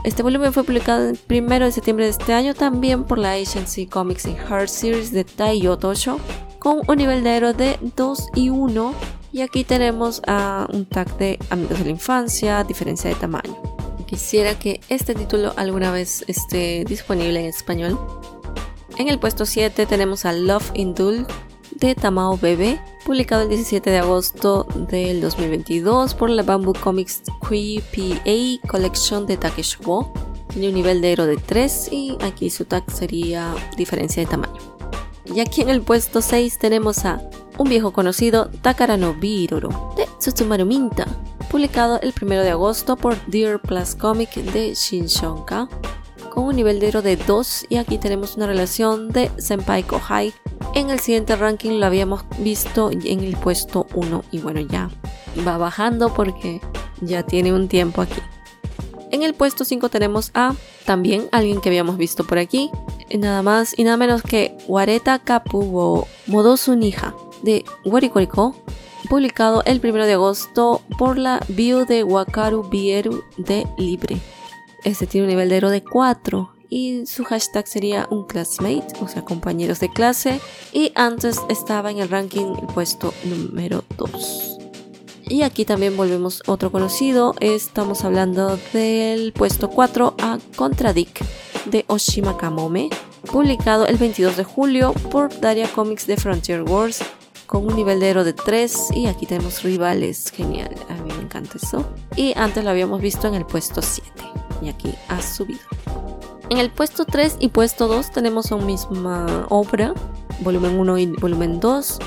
Este volumen fue publicado el 1 de septiembre de este año también por la Agency Comics in Heart Series de Taiyo Tosho con un nivel de héroe de 2 y 1 y aquí tenemos a un tag de amigos de la infancia, diferencia de tamaño. Quisiera que este título alguna vez esté disponible en español. En el puesto 7 tenemos a Love in Duel de Tamao Bebe, publicado el 17 de agosto del 2022 por la Bamboo Comics QPA Collection de Takeshubo. Tiene un nivel de héroe de 3 y aquí su tag sería diferencia de tamaño. Y aquí en el puesto 6 tenemos a un viejo conocido Takara no Biroro de Tsutsumaru Minta, publicado el 1 de agosto por Dear Plus Comic de Shinshonka, con un nivel de héroe de 2 y aquí tenemos una relación de Senpai Kohai en el siguiente ranking lo habíamos visto en el puesto 1 y bueno ya va bajando porque ya tiene un tiempo aquí. En el puesto 5 tenemos a también alguien que habíamos visto por aquí, nada más y nada menos que Wareta Kapuo Modosu Nija de Warikoriko, publicado el 1 de agosto por la Bio de Wakaru Bieru de Libre. Este tiene un nivel de héroe de 4 y su hashtag sería un classmate, o sea, compañeros de clase. Y antes estaba en el ranking puesto número 2. Y aquí también volvemos otro conocido, estamos hablando del puesto 4 a Contradic de Oshima Kamome, publicado el 22 de julio por Daria Comics de Frontier Wars con un nivel de héroe de 3 y aquí tenemos rivales, genial, a mí me encanta eso. Y antes lo habíamos visto en el puesto 7 y aquí ha subido. En el puesto 3 y puesto 2 tenemos una misma obra, volumen 1 y volumen 2.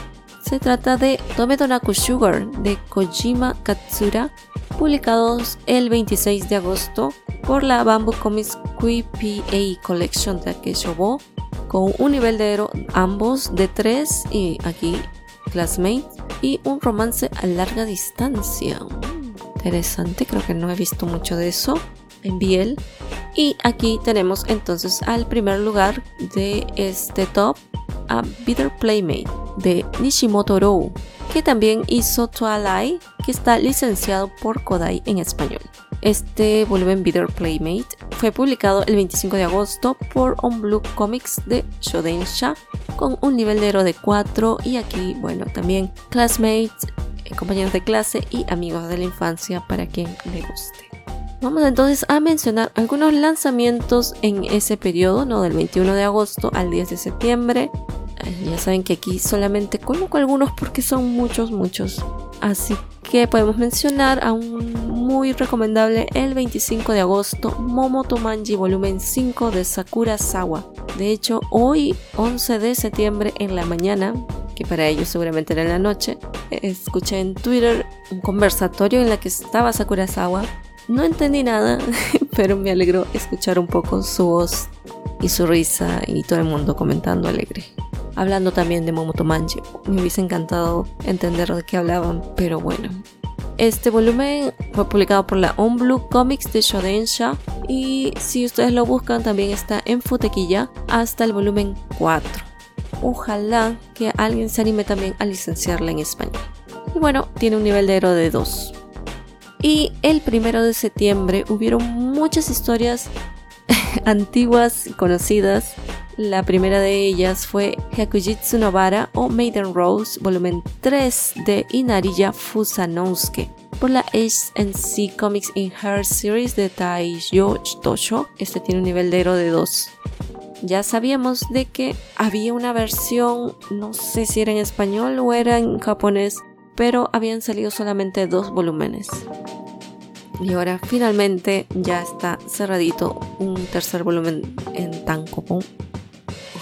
Se trata de Tomedonaku Sugar de Kojima Katsura, publicados el 26 de agosto por la Bamboo Comics QPA Collection de Akeshobo, con un nivel de héroe ambos de 3 y aquí classmate y un romance a larga distancia. Interesante, creo que no he visto mucho de eso en Biel. Y aquí tenemos entonces al primer lugar de este top a Bitter Playmate de Nishimoto Rou, que también hizo Twilight, que está licenciado por Kodai en español. Este volumen Bitter Playmate fue publicado el 25 de agosto por On Comics de Shodensha con un nivel de héroe de 4 y aquí, bueno, también classmates, eh, compañeros de clase y amigos de la infancia para quien le guste. Vamos entonces a mencionar algunos lanzamientos en ese periodo, ¿no? Del 21 de agosto al 10 de septiembre. Ya saben que aquí solamente coloco algunos porque son muchos, muchos. Así que podemos mencionar a un muy recomendable el 25 de agosto Momoto Manji volumen 5 de Sakura Sawa. De hecho, hoy 11 de septiembre en la mañana, que para ellos seguramente era en la noche, escuché en Twitter un conversatorio en la que estaba Sakura Sawa. No entendí nada, pero me alegró escuchar un poco su voz y su risa y todo el mundo comentando alegre hablando también de Momoto Manji. Me hubiese encantado entender de qué hablaban, pero bueno. Este volumen fue publicado por la Blue Comics de Shodensha y si ustedes lo buscan también está en Futequilla hasta el volumen 4. Ojalá que alguien se anime también a licenciarla en español. Y bueno, tiene un nivel de héroe de 2. Y el primero de septiembre hubieron muchas historias antiguas y conocidas la primera de ellas fue Hyakujitsu Novara o Maiden Rose, volumen 3 de Inariya Fusanousuke por la HNC Comics in Her Series de Taiyo Tosho. Este tiene un nivel de héroe de 2. Ya sabíamos de que había una versión, no sé si era en español o era en japonés, pero habían salido solamente dos volúmenes. Y ahora finalmente ya está cerradito un tercer volumen en Tankopon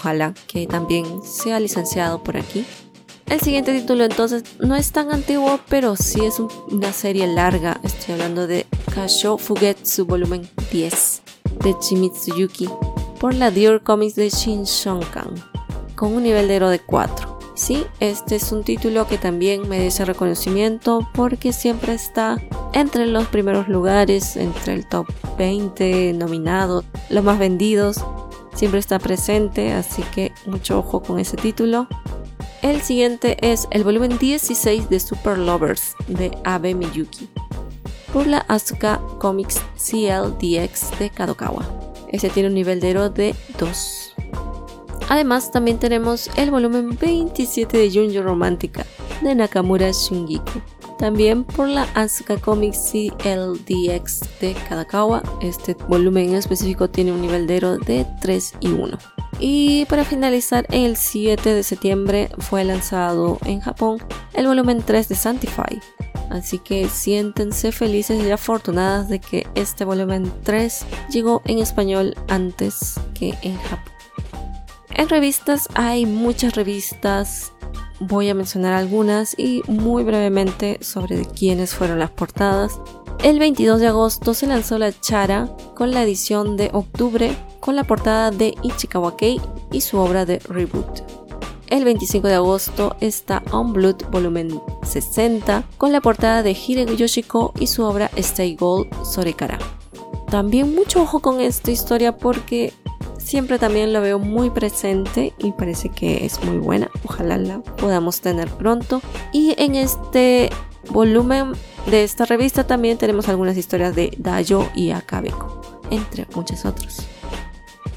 ojalá que también sea licenciado por aquí. El siguiente título entonces no es tan antiguo, pero sí es una serie larga. Estoy hablando de Kasho Fugetsu volumen 10 de Chimitsuyuki por la Dior Comics de Shin Shonkan con un nivel de héroe de 4. Sí, este es un título que también merece reconocimiento porque siempre está entre los primeros lugares, entre el top 20 nominados, los más vendidos siempre está presente, así que mucho ojo con ese título. El siguiente es el volumen 16 de Super Lovers de Abe Miyuki por la Asuka Comics CLDX de Kadokawa. Este tiene un nivel de héroe de 2. Además, también tenemos el volumen 27 de Junjo Romántica de Nakamura Shingiku también por la Asuka Comics CLDX de Kadakawa. Este volumen en específico tiene un nivel de héroe de 3 y 1. Y para finalizar, el 7 de septiembre fue lanzado en Japón el volumen 3 de Sanctify. Así que siéntense felices y afortunadas de que este volumen 3 llegó en español antes que en Japón. En revistas hay muchas revistas voy a mencionar algunas y muy brevemente sobre quiénes fueron las portadas. El 22 de agosto se lanzó la Chara con la edición de octubre con la portada de Ichikawa Kei y su obra de Reboot. El 25 de agosto está On Blood volumen 60 con la portada de Hideo Yoshiko y su obra Stay Gold Sorekara. También mucho ojo con esta historia porque siempre también la veo muy presente y parece que es muy buena. Ojalá la podamos tener pronto. Y en este volumen de esta revista también tenemos algunas historias de Dayo y Akabeko, entre muchas otras.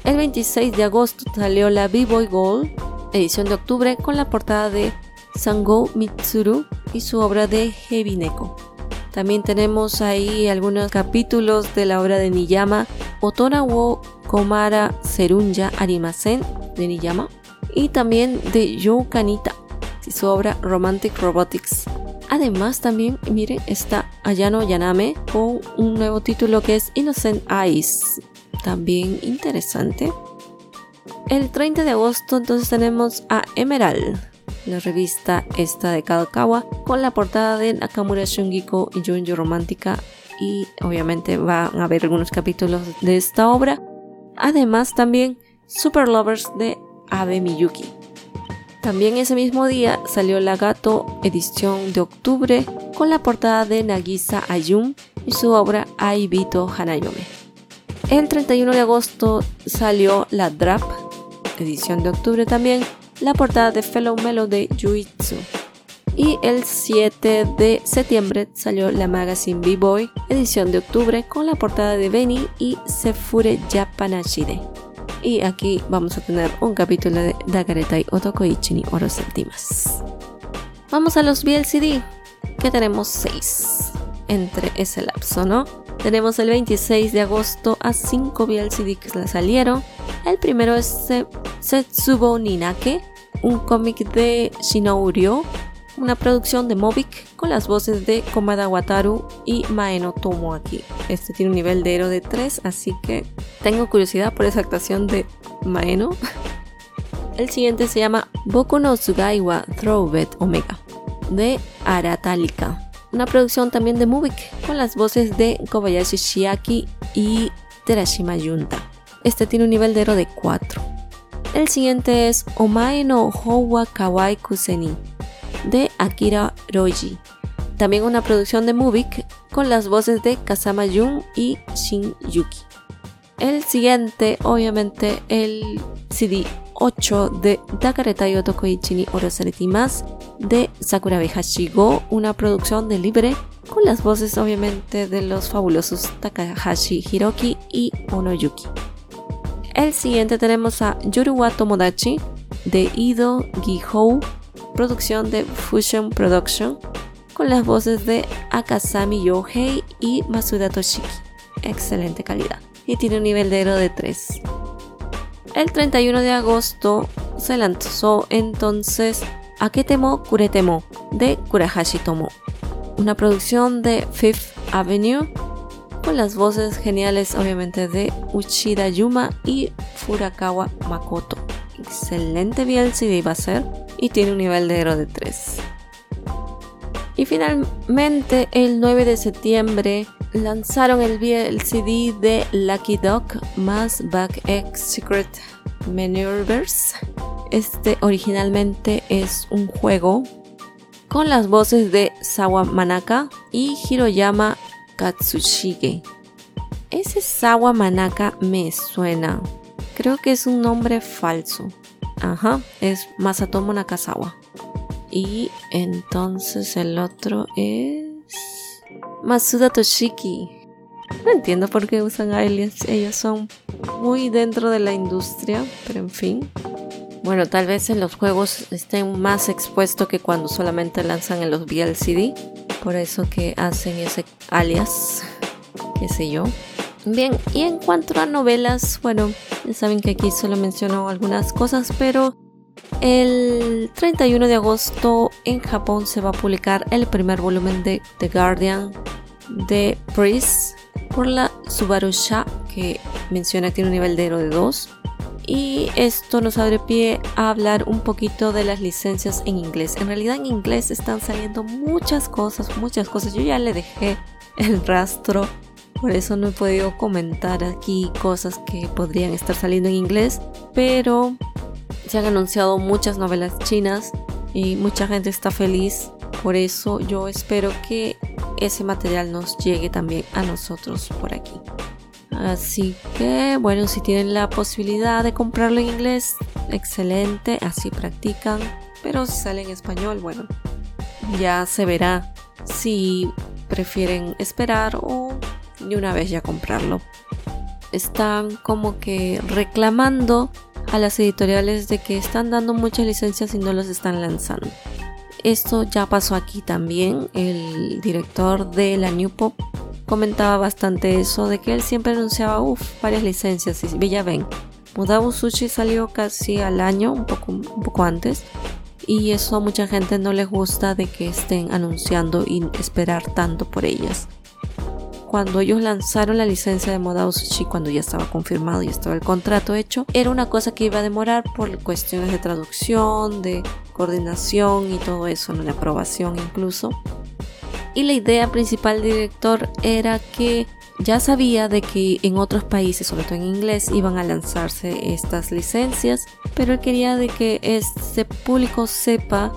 El 26 de agosto salió la B-Boy Gold, edición de octubre, con la portada de Sango Mitsuru y su obra de Heavy Neko. También tenemos ahí algunos capítulos de la obra de Niyama, Otora wo Komara Serunya Arimasen de Niyama y también de Joe Kanita y su obra Romantic Robotics. Además también, miren, está Ayano Yaname con un nuevo título que es Innocent Eyes. También interesante. El 30 de agosto entonces tenemos a Emerald, la revista esta de Kadokawa, con la portada de Nakamura Shungiko y Junjo Romántica y obviamente van a haber algunos capítulos de esta obra Además también Super Lovers de Abe Miyuki. También ese mismo día salió La Gato edición de octubre con la portada de Nagisa Ayun y su obra Aibito Hanayome. El 31 de agosto salió La Drap, edición de octubre también, la portada de Fellow Melo de Yuitsu. Y el 7 de septiembre salió la magazine B-Boy, edición de octubre, con la portada de Benny y Sefure Japanashide. Y aquí vamos a tener un capítulo de Dagaretai Otokoichi ni Oro Sentimas. Vamos a los BLCD, que tenemos 6 entre ese lapso, ¿no? Tenemos el 26 de agosto a 5 BLCD que salieron. El primero es Setsubo Ninake, un cómic de Shinourio, una producción de Mobic con las voces de Komada Wataru y Maeno Tomoaki. Este tiene un nivel de héroe de 3, así que tengo curiosidad por esa actuación de Maeno. El siguiente se llama Boku no Tsugaiwa Throwback Omega de Aratalika una producción también de Mubik con las voces de Kobayashi Shiaki y Terashima Yunta. Este tiene un nivel de héroe de 4. El siguiente es Omae no Howa Kawai Kuseni de Akira Roji. También una producción de Mubik con las voces de Kasama Jun y Shin Yuki. El siguiente, obviamente, el CD 8 de Dakaretai Otokoichi ni Oroseretimas de Sakura Hashigo, una producción de Libre con las voces obviamente de los fabulosos Takahashi Hiroki y Onoyuki. El siguiente tenemos a Yoruwa Tomodachi de Ido Gihou, producción de Fusion Production con las voces de Akasami Yohei y Masuda Toshiki. Excelente calidad y tiene un nivel de héroe de 3. El 31 de agosto se lanzó entonces Aketemo Kuretemo de Kurahashi Tomo, una producción de Fifth Avenue con las voces geniales obviamente de Uchida Yuma y Furakawa Makoto. Excelente VLCD va a ser y tiene un nivel de héroe de 3. Y finalmente el 9 de septiembre lanzaron el VLCD de Lucky Dog más Back X Secret Maneuvers este originalmente es un juego con las voces de Sawa Manaka y Hiroyama Katsushige. Ese Sawa Manaka me suena. Creo que es un nombre falso. Ajá, es Masatomo Nakasawa. Y entonces el otro es Masuda Toshiki. No entiendo por qué usan aliens. Ellos son muy dentro de la industria, pero en fin. Bueno, tal vez en los juegos estén más expuestos que cuando solamente lanzan en los VLCD. Por eso que hacen ese alias, qué sé yo. Bien, y en cuanto a novelas, bueno, ya saben que aquí solo menciono algunas cosas, pero el 31 de agosto en Japón se va a publicar el primer volumen de The Guardian de Priest por la Subaru Sha, que menciona que tiene un nivel de héroe de 2 y esto nos abre pie a hablar un poquito de las licencias en inglés. En realidad en inglés están saliendo muchas cosas, muchas cosas. Yo ya le dejé el rastro, por eso no he podido comentar aquí cosas que podrían estar saliendo en inglés, pero se han anunciado muchas novelas chinas y mucha gente está feliz. Por eso yo espero que ese material nos llegue también a nosotros por aquí. Así que, bueno, si tienen la posibilidad de comprarlo en inglés, excelente, así practican. Pero si sale en español, bueno, ya se verá si prefieren esperar o de una vez ya comprarlo. Están como que reclamando a las editoriales de que están dando muchas licencias y no los están lanzando. Esto ya pasó aquí también. El director de la New Pop comentaba bastante eso, de que él siempre anunciaba, uff, varias licencias y ya ven. Mudabu Sushi salió casi al año, un poco, un poco antes, y eso a mucha gente no les gusta de que estén anunciando y esperar tanto por ellas. Cuando ellos lanzaron la licencia de Modao Sushi, cuando ya estaba confirmado y estaba el contrato hecho, era una cosa que iba a demorar por cuestiones de traducción, de coordinación y todo eso, ¿no? la aprobación incluso y la idea principal del director era que ya sabía de que en otros países, sobre todo en inglés, iban a lanzarse estas licencias, pero él quería de que este público sepa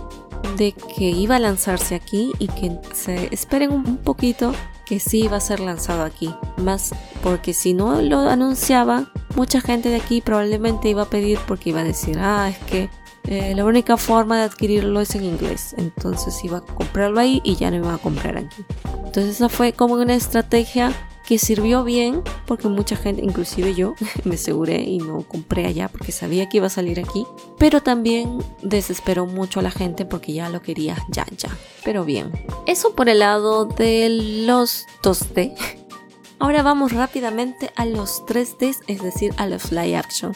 de que iba a lanzarse aquí y que se esperen un poquito que sí iba a ser lanzado aquí. Más porque si no lo anunciaba, mucha gente de aquí probablemente iba a pedir porque iba a decir, ah, es que eh, la única forma de adquirirlo es en inglés. Entonces iba a comprarlo ahí y ya no iba a comprar aquí. Entonces esa fue como una estrategia que sirvió bien porque mucha gente, inclusive yo, me aseguré y no compré allá porque sabía que iba a salir aquí. Pero también desesperó mucho a la gente porque ya lo quería ya, ya. Pero bien, eso por el lado de los 2D. Ahora vamos rápidamente a los 3D, es decir, a los live action.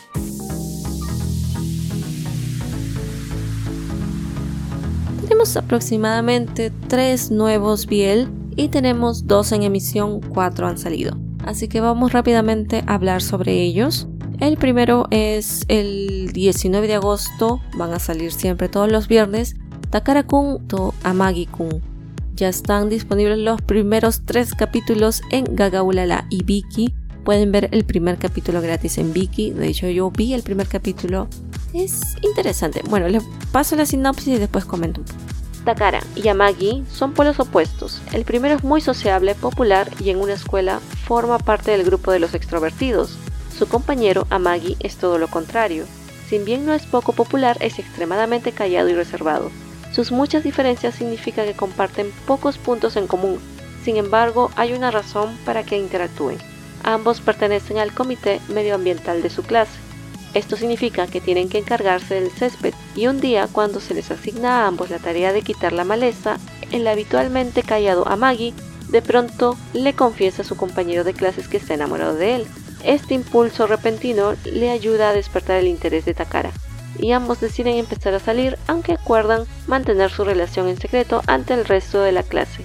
Tenemos aproximadamente tres nuevos Biel y tenemos dos en emisión, cuatro han salido. Así que vamos rápidamente a hablar sobre ellos. El primero es el 19 de agosto, van a salir siempre todos los viernes, Takara-kun to Amagi-kun. Ya están disponibles los primeros tres capítulos en Gagaulala y Viki. Pueden ver el primer capítulo gratis en Viki. De hecho, yo vi el primer capítulo. Es interesante. Bueno, les paso la sinopsis y después comento Takara y Amagi son polos opuestos. El primero es muy sociable, popular y en una escuela forma parte del grupo de los extrovertidos. Su compañero Amagi es todo lo contrario. Si bien no es poco popular, es extremadamente callado y reservado. Sus muchas diferencias significan que comparten pocos puntos en común. Sin embargo, hay una razón para que interactúen. Ambos pertenecen al comité medioambiental de su clase. Esto significa que tienen que encargarse del césped y un día cuando se les asigna a ambos la tarea de quitar la maleza, el habitualmente callado Amagi de pronto le confiesa a su compañero de clases que está enamorado de él. Este impulso repentino le ayuda a despertar el interés de Takara y ambos deciden empezar a salir aunque acuerdan mantener su relación en secreto ante el resto de la clase.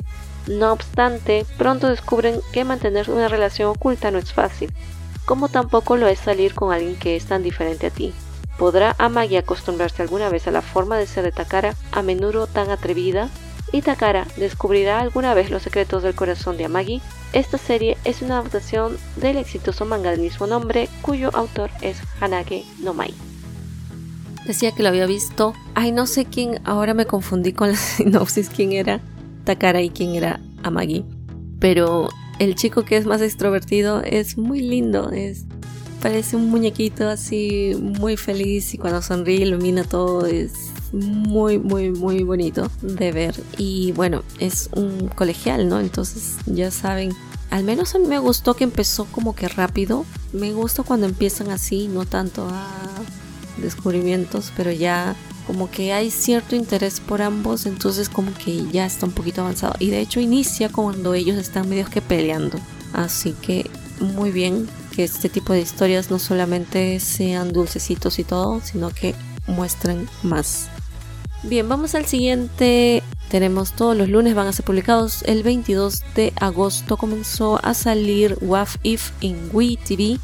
No obstante, pronto descubren que mantener una relación oculta no es fácil, como tampoco lo es salir con alguien que es tan diferente a ti. ¿Podrá Amagi acostumbrarse alguna vez a la forma de ser de Takara, a menudo tan atrevida? ¿Y Takara descubrirá alguna vez los secretos del corazón de Amagi? Esta serie es una adaptación del exitoso manga del mismo nombre, cuyo autor es Hanage no Mai. Decía que lo había visto. Ay, no sé quién, ahora me confundí con la sinopsis, quién era Takara y quién era Amagi. Pero el chico que es más extrovertido es muy lindo, es parece un muñequito así muy feliz y cuando sonríe ilumina todo es muy muy muy bonito de ver. Y bueno es un colegial no entonces ya saben al menos a mí me gustó que empezó como que rápido. Me gusta cuando empiezan así no tanto a descubrimientos pero ya como que hay cierto interés por ambos, entonces como que ya está un poquito avanzado. Y de hecho inicia cuando ellos están medio que peleando. Así que muy bien que este tipo de historias no solamente sean dulcecitos y todo, sino que muestren más. Bien, vamos al siguiente. Tenemos todos los lunes, van a ser publicados. El 22 de agosto comenzó a salir WAF If in Wii TV.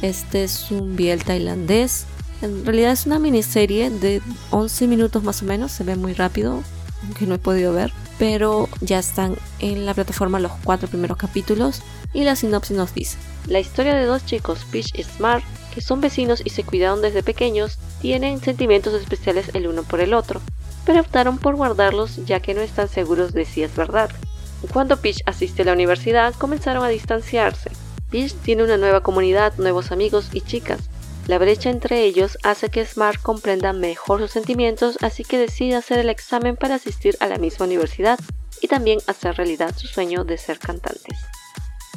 Este es un biel tailandés en realidad es una miniserie de 11 minutos más o menos, se ve muy rápido, aunque no he podido ver, pero ya están en la plataforma los cuatro primeros capítulos y la sinopsis nos dice. La historia de dos chicos, Peach y Smart, que son vecinos y se cuidaron desde pequeños, tienen sentimientos especiales el uno por el otro, pero optaron por guardarlos ya que no están seguros de si es verdad. Cuando Peach asiste a la universidad, comenzaron a distanciarse. Peach tiene una nueva comunidad, nuevos amigos y chicas, la brecha entre ellos hace que Smart comprenda mejor sus sentimientos, así que decide hacer el examen para asistir a la misma universidad y también hacer realidad su sueño de ser cantantes.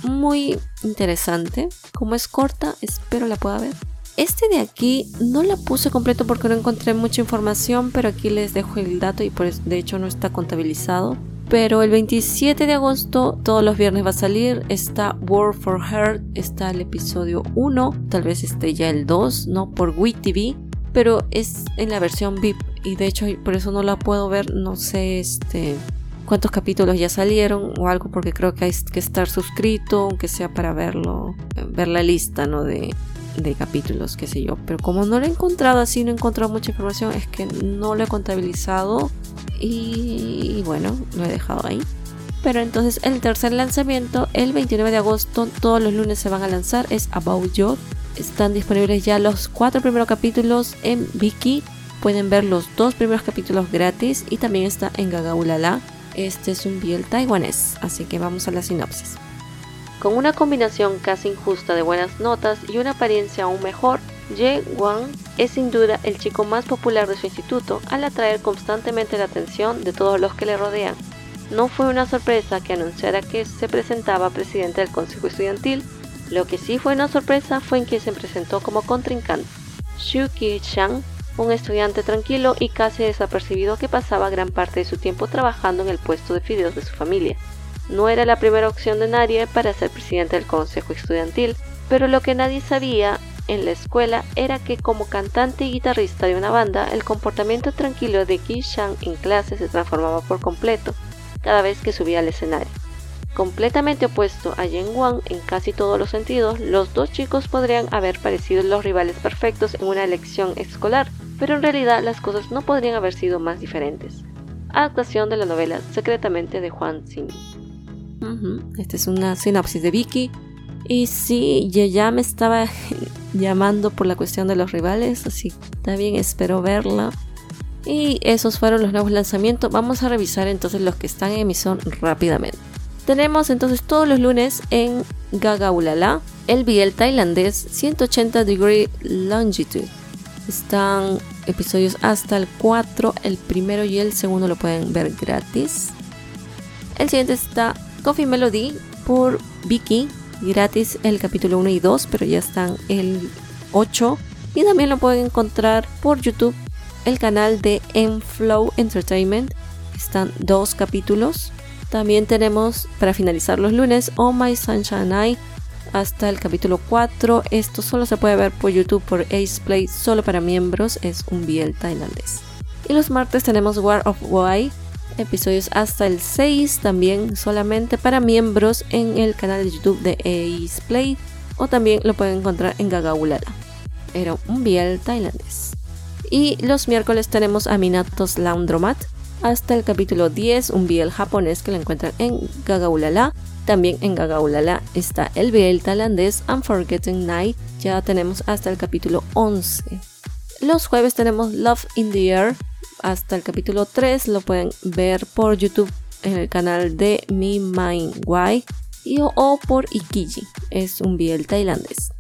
Muy interesante, como es corta, espero la pueda ver. Este de aquí no la puse completo porque no encontré mucha información, pero aquí les dejo el dato y de hecho no está contabilizado. Pero el 27 de agosto, todos los viernes va a salir. Está World for Her, está el episodio 1, tal vez esté ya el 2, ¿no? Por Wii TV. Pero es en la versión VIP y de hecho por eso no la puedo ver. No sé este, cuántos capítulos ya salieron o algo porque creo que hay que estar suscrito, aunque sea para verlo, ver la lista, ¿no? De, de capítulos, qué sé yo. Pero como no lo he encontrado así, no he encontrado mucha información, es que no lo he contabilizado y, bueno, lo he dejado ahí. Pero entonces el tercer lanzamiento, el 29 de agosto, todos los lunes se van a lanzar, es About You. Están disponibles ya los cuatro primeros capítulos en Viki. Pueden ver los dos primeros capítulos gratis y también está en Gagaulala. Este es un biel taiwanés, así que vamos a la sinopsis. Con una combinación casi injusta de buenas notas y una apariencia aún mejor, Ye Wang es sin duda el chico más popular de su instituto al atraer constantemente la atención de todos los que le rodean. No fue una sorpresa que anunciara que se presentaba presidente del Consejo Estudiantil, lo que sí fue una sorpresa fue en que se presentó como contrincante. Xu Ki-chang, un estudiante tranquilo y casi desapercibido que pasaba gran parte de su tiempo trabajando en el puesto de fideos de su familia. No era la primera opción de nadie para ser presidente del Consejo Estudiantil, pero lo que nadie sabía en la escuela era que como cantante y guitarrista de una banda, el comportamiento tranquilo de Ki Shang en clase se transformaba por completo cada vez que subía al escenario. Completamente opuesto a Yen Wang en casi todos los sentidos, los dos chicos podrían haber parecido los rivales perfectos en una elección escolar, pero en realidad las cosas no podrían haber sido más diferentes. Adaptación de la novela Secretamente de Juan Xin. Esta es una sinopsis de Vicky. Y sí, ya me estaba llamando por la cuestión de los rivales, así también espero verla. Y esos fueron los nuevos lanzamientos. Vamos a revisar entonces los que están en emisión rápidamente. Tenemos entonces todos los lunes en Gagaulala el biel tailandés 180 Degree Longitude. Están episodios hasta el 4, el primero y el segundo lo pueden ver gratis. El siguiente está Coffee Melody por Vicky, gratis el capítulo 1 y 2, pero ya están el 8. Y también lo pueden encontrar por YouTube, el canal de Enflow Entertainment. Están dos capítulos. También tenemos, para finalizar los lunes, Oh My Sunshine I hasta el capítulo 4. Esto solo se puede ver por YouTube por Ace Play, solo para miembros. Es un biel tailandés. Y los martes tenemos War of Why episodios hasta el 6 también solamente para miembros en el canal de YouTube de Ace Play o también lo pueden encontrar en Gagaulala. Era un biel tailandés. Y los miércoles tenemos Aminatos Laundromat hasta el capítulo 10, un biel japonés que lo encuentran en Gagaulala. También en Gagaulala está el biel tailandés Unforgetting Night. Ya tenemos hasta el capítulo 11. Los jueves tenemos Love in the Air hasta el capítulo 3 lo pueden ver por YouTube en el canal de Mi Mind Why y o, por Ikiji, es un biel tailandés.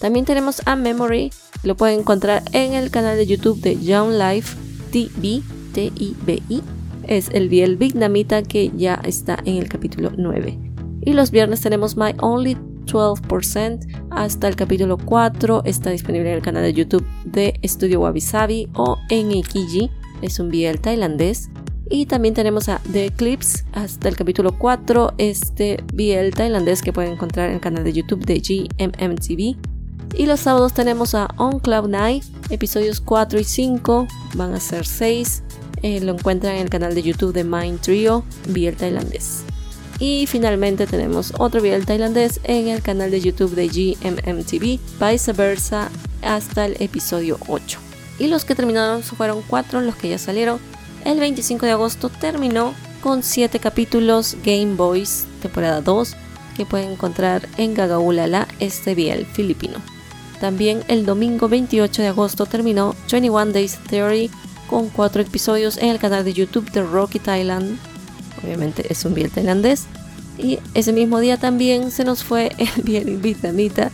También tenemos a Memory, lo pueden encontrar en el canal de YouTube de Young Life TV, T-I-B-I. Es el biel vietnamita que ya está en el capítulo 9. Y los viernes tenemos My Only 12% hasta el capítulo 4. Está disponible en el canal de YouTube de Studio Wabi Sabi o en Ikiji es un biel tailandés. Y también tenemos a The Eclipse hasta el capítulo 4, este biel tailandés que pueden encontrar en el canal de YouTube de GMMTV. Y los sábados tenemos a On Cloud Night, episodios 4 y 5, van a ser 6. Eh, lo encuentran en el canal de YouTube de Mind Trio, biel tailandés. Y finalmente tenemos otro biel tailandés en el canal de YouTube de GMMTV, viceversa, hasta el episodio 8 y los que terminaron fueron cuatro los que ya salieron. El 25 de agosto terminó con 7 capítulos Game Boys temporada 2 que pueden encontrar en Gagaulala este biel filipino. También el domingo 28 de agosto terminó 21 Days Theory con 4 episodios en el canal de YouTube de Rocky Thailand. Obviamente es un biel tailandés. Y ese mismo día también se nos fue el biel vietnamita,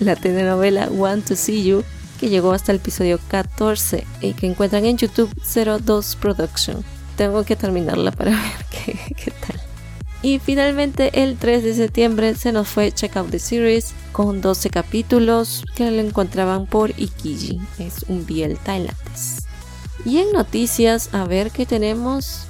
la telenovela Want to See You, que llegó hasta el episodio 14 y que encuentran en YouTube 02 Production. Tengo que terminarla para ver qué, tal. Y finalmente el 3 de septiembre se nos fue Check Out the Series con 12 capítulos que lo encontraban por Ikiji. Es un biel tailandés. Y en noticias, a ver qué tenemos.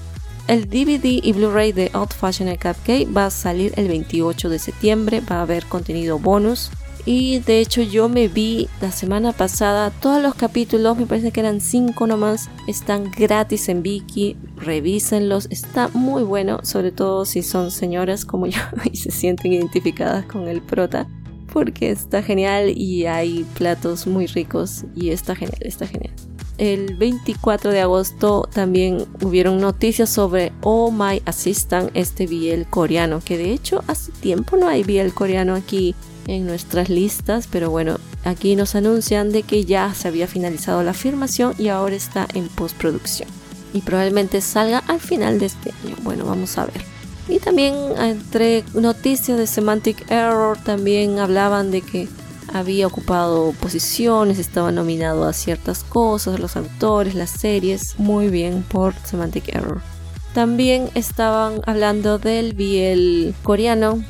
El DVD y Blu-ray de Old Fashioned Cupcake va a salir el 28 de septiembre. Va a haber contenido bonus y de hecho yo me vi la semana pasada todos los capítulos, me parece que eran 5 nomás, están gratis en Viki, revísenlos, está muy bueno, sobre todo si son señoras como yo y se sienten identificadas con el prota, porque está genial y hay platos muy ricos y está genial, está genial. el 24 de agosto también hubieron noticias sobre Oh My Assistant, este BL coreano, que de hecho hace tiempo no hay BL coreano aquí en nuestras listas, pero bueno, aquí nos anuncian de que ya se había finalizado la filmación y ahora está en postproducción. Y probablemente salga al final de este año. Bueno, vamos a ver. Y también entre noticias de Semantic Error también hablaban de que había ocupado posiciones, estaba nominado a ciertas cosas, los autores, las series, muy bien por Semantic Error. También estaban hablando del BL coreano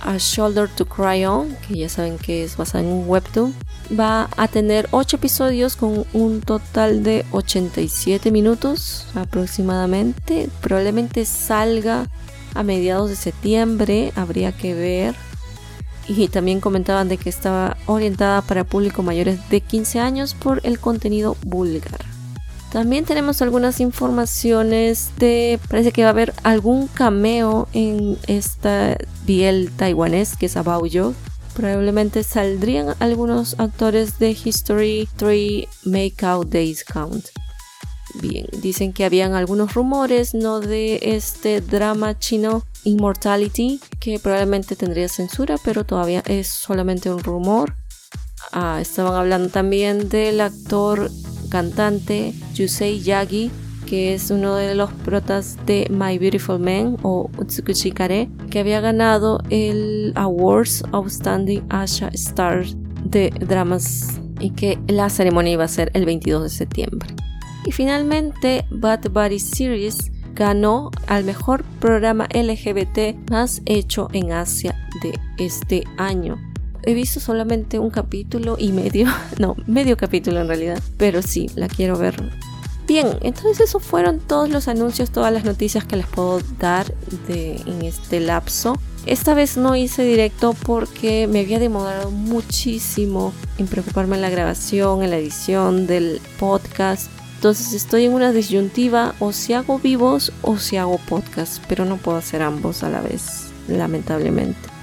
A Shoulder to Cry On, que ya saben que es basado en un webtoon. Va a tener 8 episodios con un total de 87 minutos aproximadamente. Probablemente salga a mediados de septiembre, habría que ver y también comentaban de que estaba orientada para público mayores de 15 años por el contenido vulgar. También tenemos algunas informaciones de, parece que va a haber algún cameo en esta biel taiwanés que es About You. Probablemente saldrían algunos actores de History 3 Make Out Days Count. Bien, dicen que habían algunos rumores, no de este drama chino Immortality, que probablemente tendría censura, pero todavía es solamente un rumor. Ah, estaban hablando también del actor cantante Yusei Yagi, que es uno de los protas de My Beautiful Man o Utsukushi Kare, que había ganado el Awards Outstanding Asha Star de dramas y que la ceremonia iba a ser el 22 de septiembre. Y finalmente, Bad Buddy Series ganó al mejor programa LGBT más hecho en Asia de este año. He visto solamente un capítulo y medio, no, medio capítulo en realidad, pero sí, la quiero ver. Bien, entonces esos fueron todos los anuncios, todas las noticias que les puedo dar de, en este lapso. Esta vez no hice directo porque me había demorado muchísimo en preocuparme en la grabación, en la edición del podcast entonces estoy en una disyuntiva o si hago vivos o si hago podcast, pero no puedo hacer ambos a la vez, lamentablemente.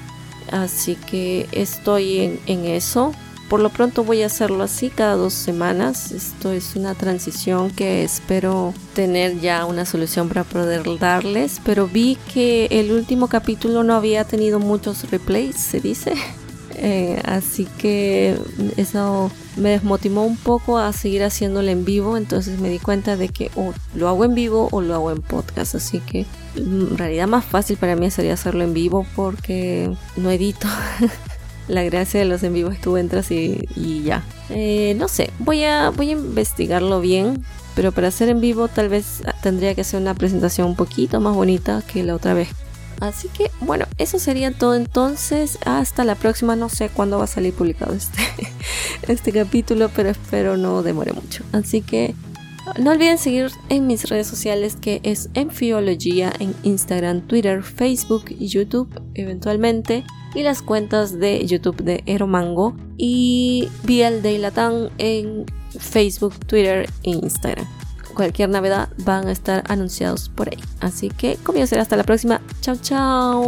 Así que estoy en, eso. Por lo pronto voy a hacerlo así cada dos semanas. Esto es una transición que espero tener ya una solución para poder darles. Pero vi que el último capítulo no había tenido muchos replays, se dice. Eh, así que eso me desmotivó un poco a seguir haciéndolo en vivo. Entonces me di cuenta de que o lo hago en vivo o lo hago en podcast. Así que en realidad más fácil para mí sería hacerlo en vivo porque no edito. La gracia de los en vivo es tú entras y, ya. Eh, no sé, voy a, voy a investigarlo bien. Pero para hacer en vivo tal vez tendría que hacer una presentación un poquito más bonita que la otra vez Así que bueno, eso sería todo entonces. Hasta la próxima. No sé cuándo va a salir publicado este, este capítulo, pero espero no demore mucho. Así que no olviden seguir en mis redes sociales que es Enfiología en Instagram, Twitter, Facebook YouTube eventualmente. Y las cuentas de YouTube de Eromango y Biel de Latam en Facebook, Twitter e Instagram cualquier novedad van a estar anunciados por ahí. Así que, como hasta la próxima. Chao, chao.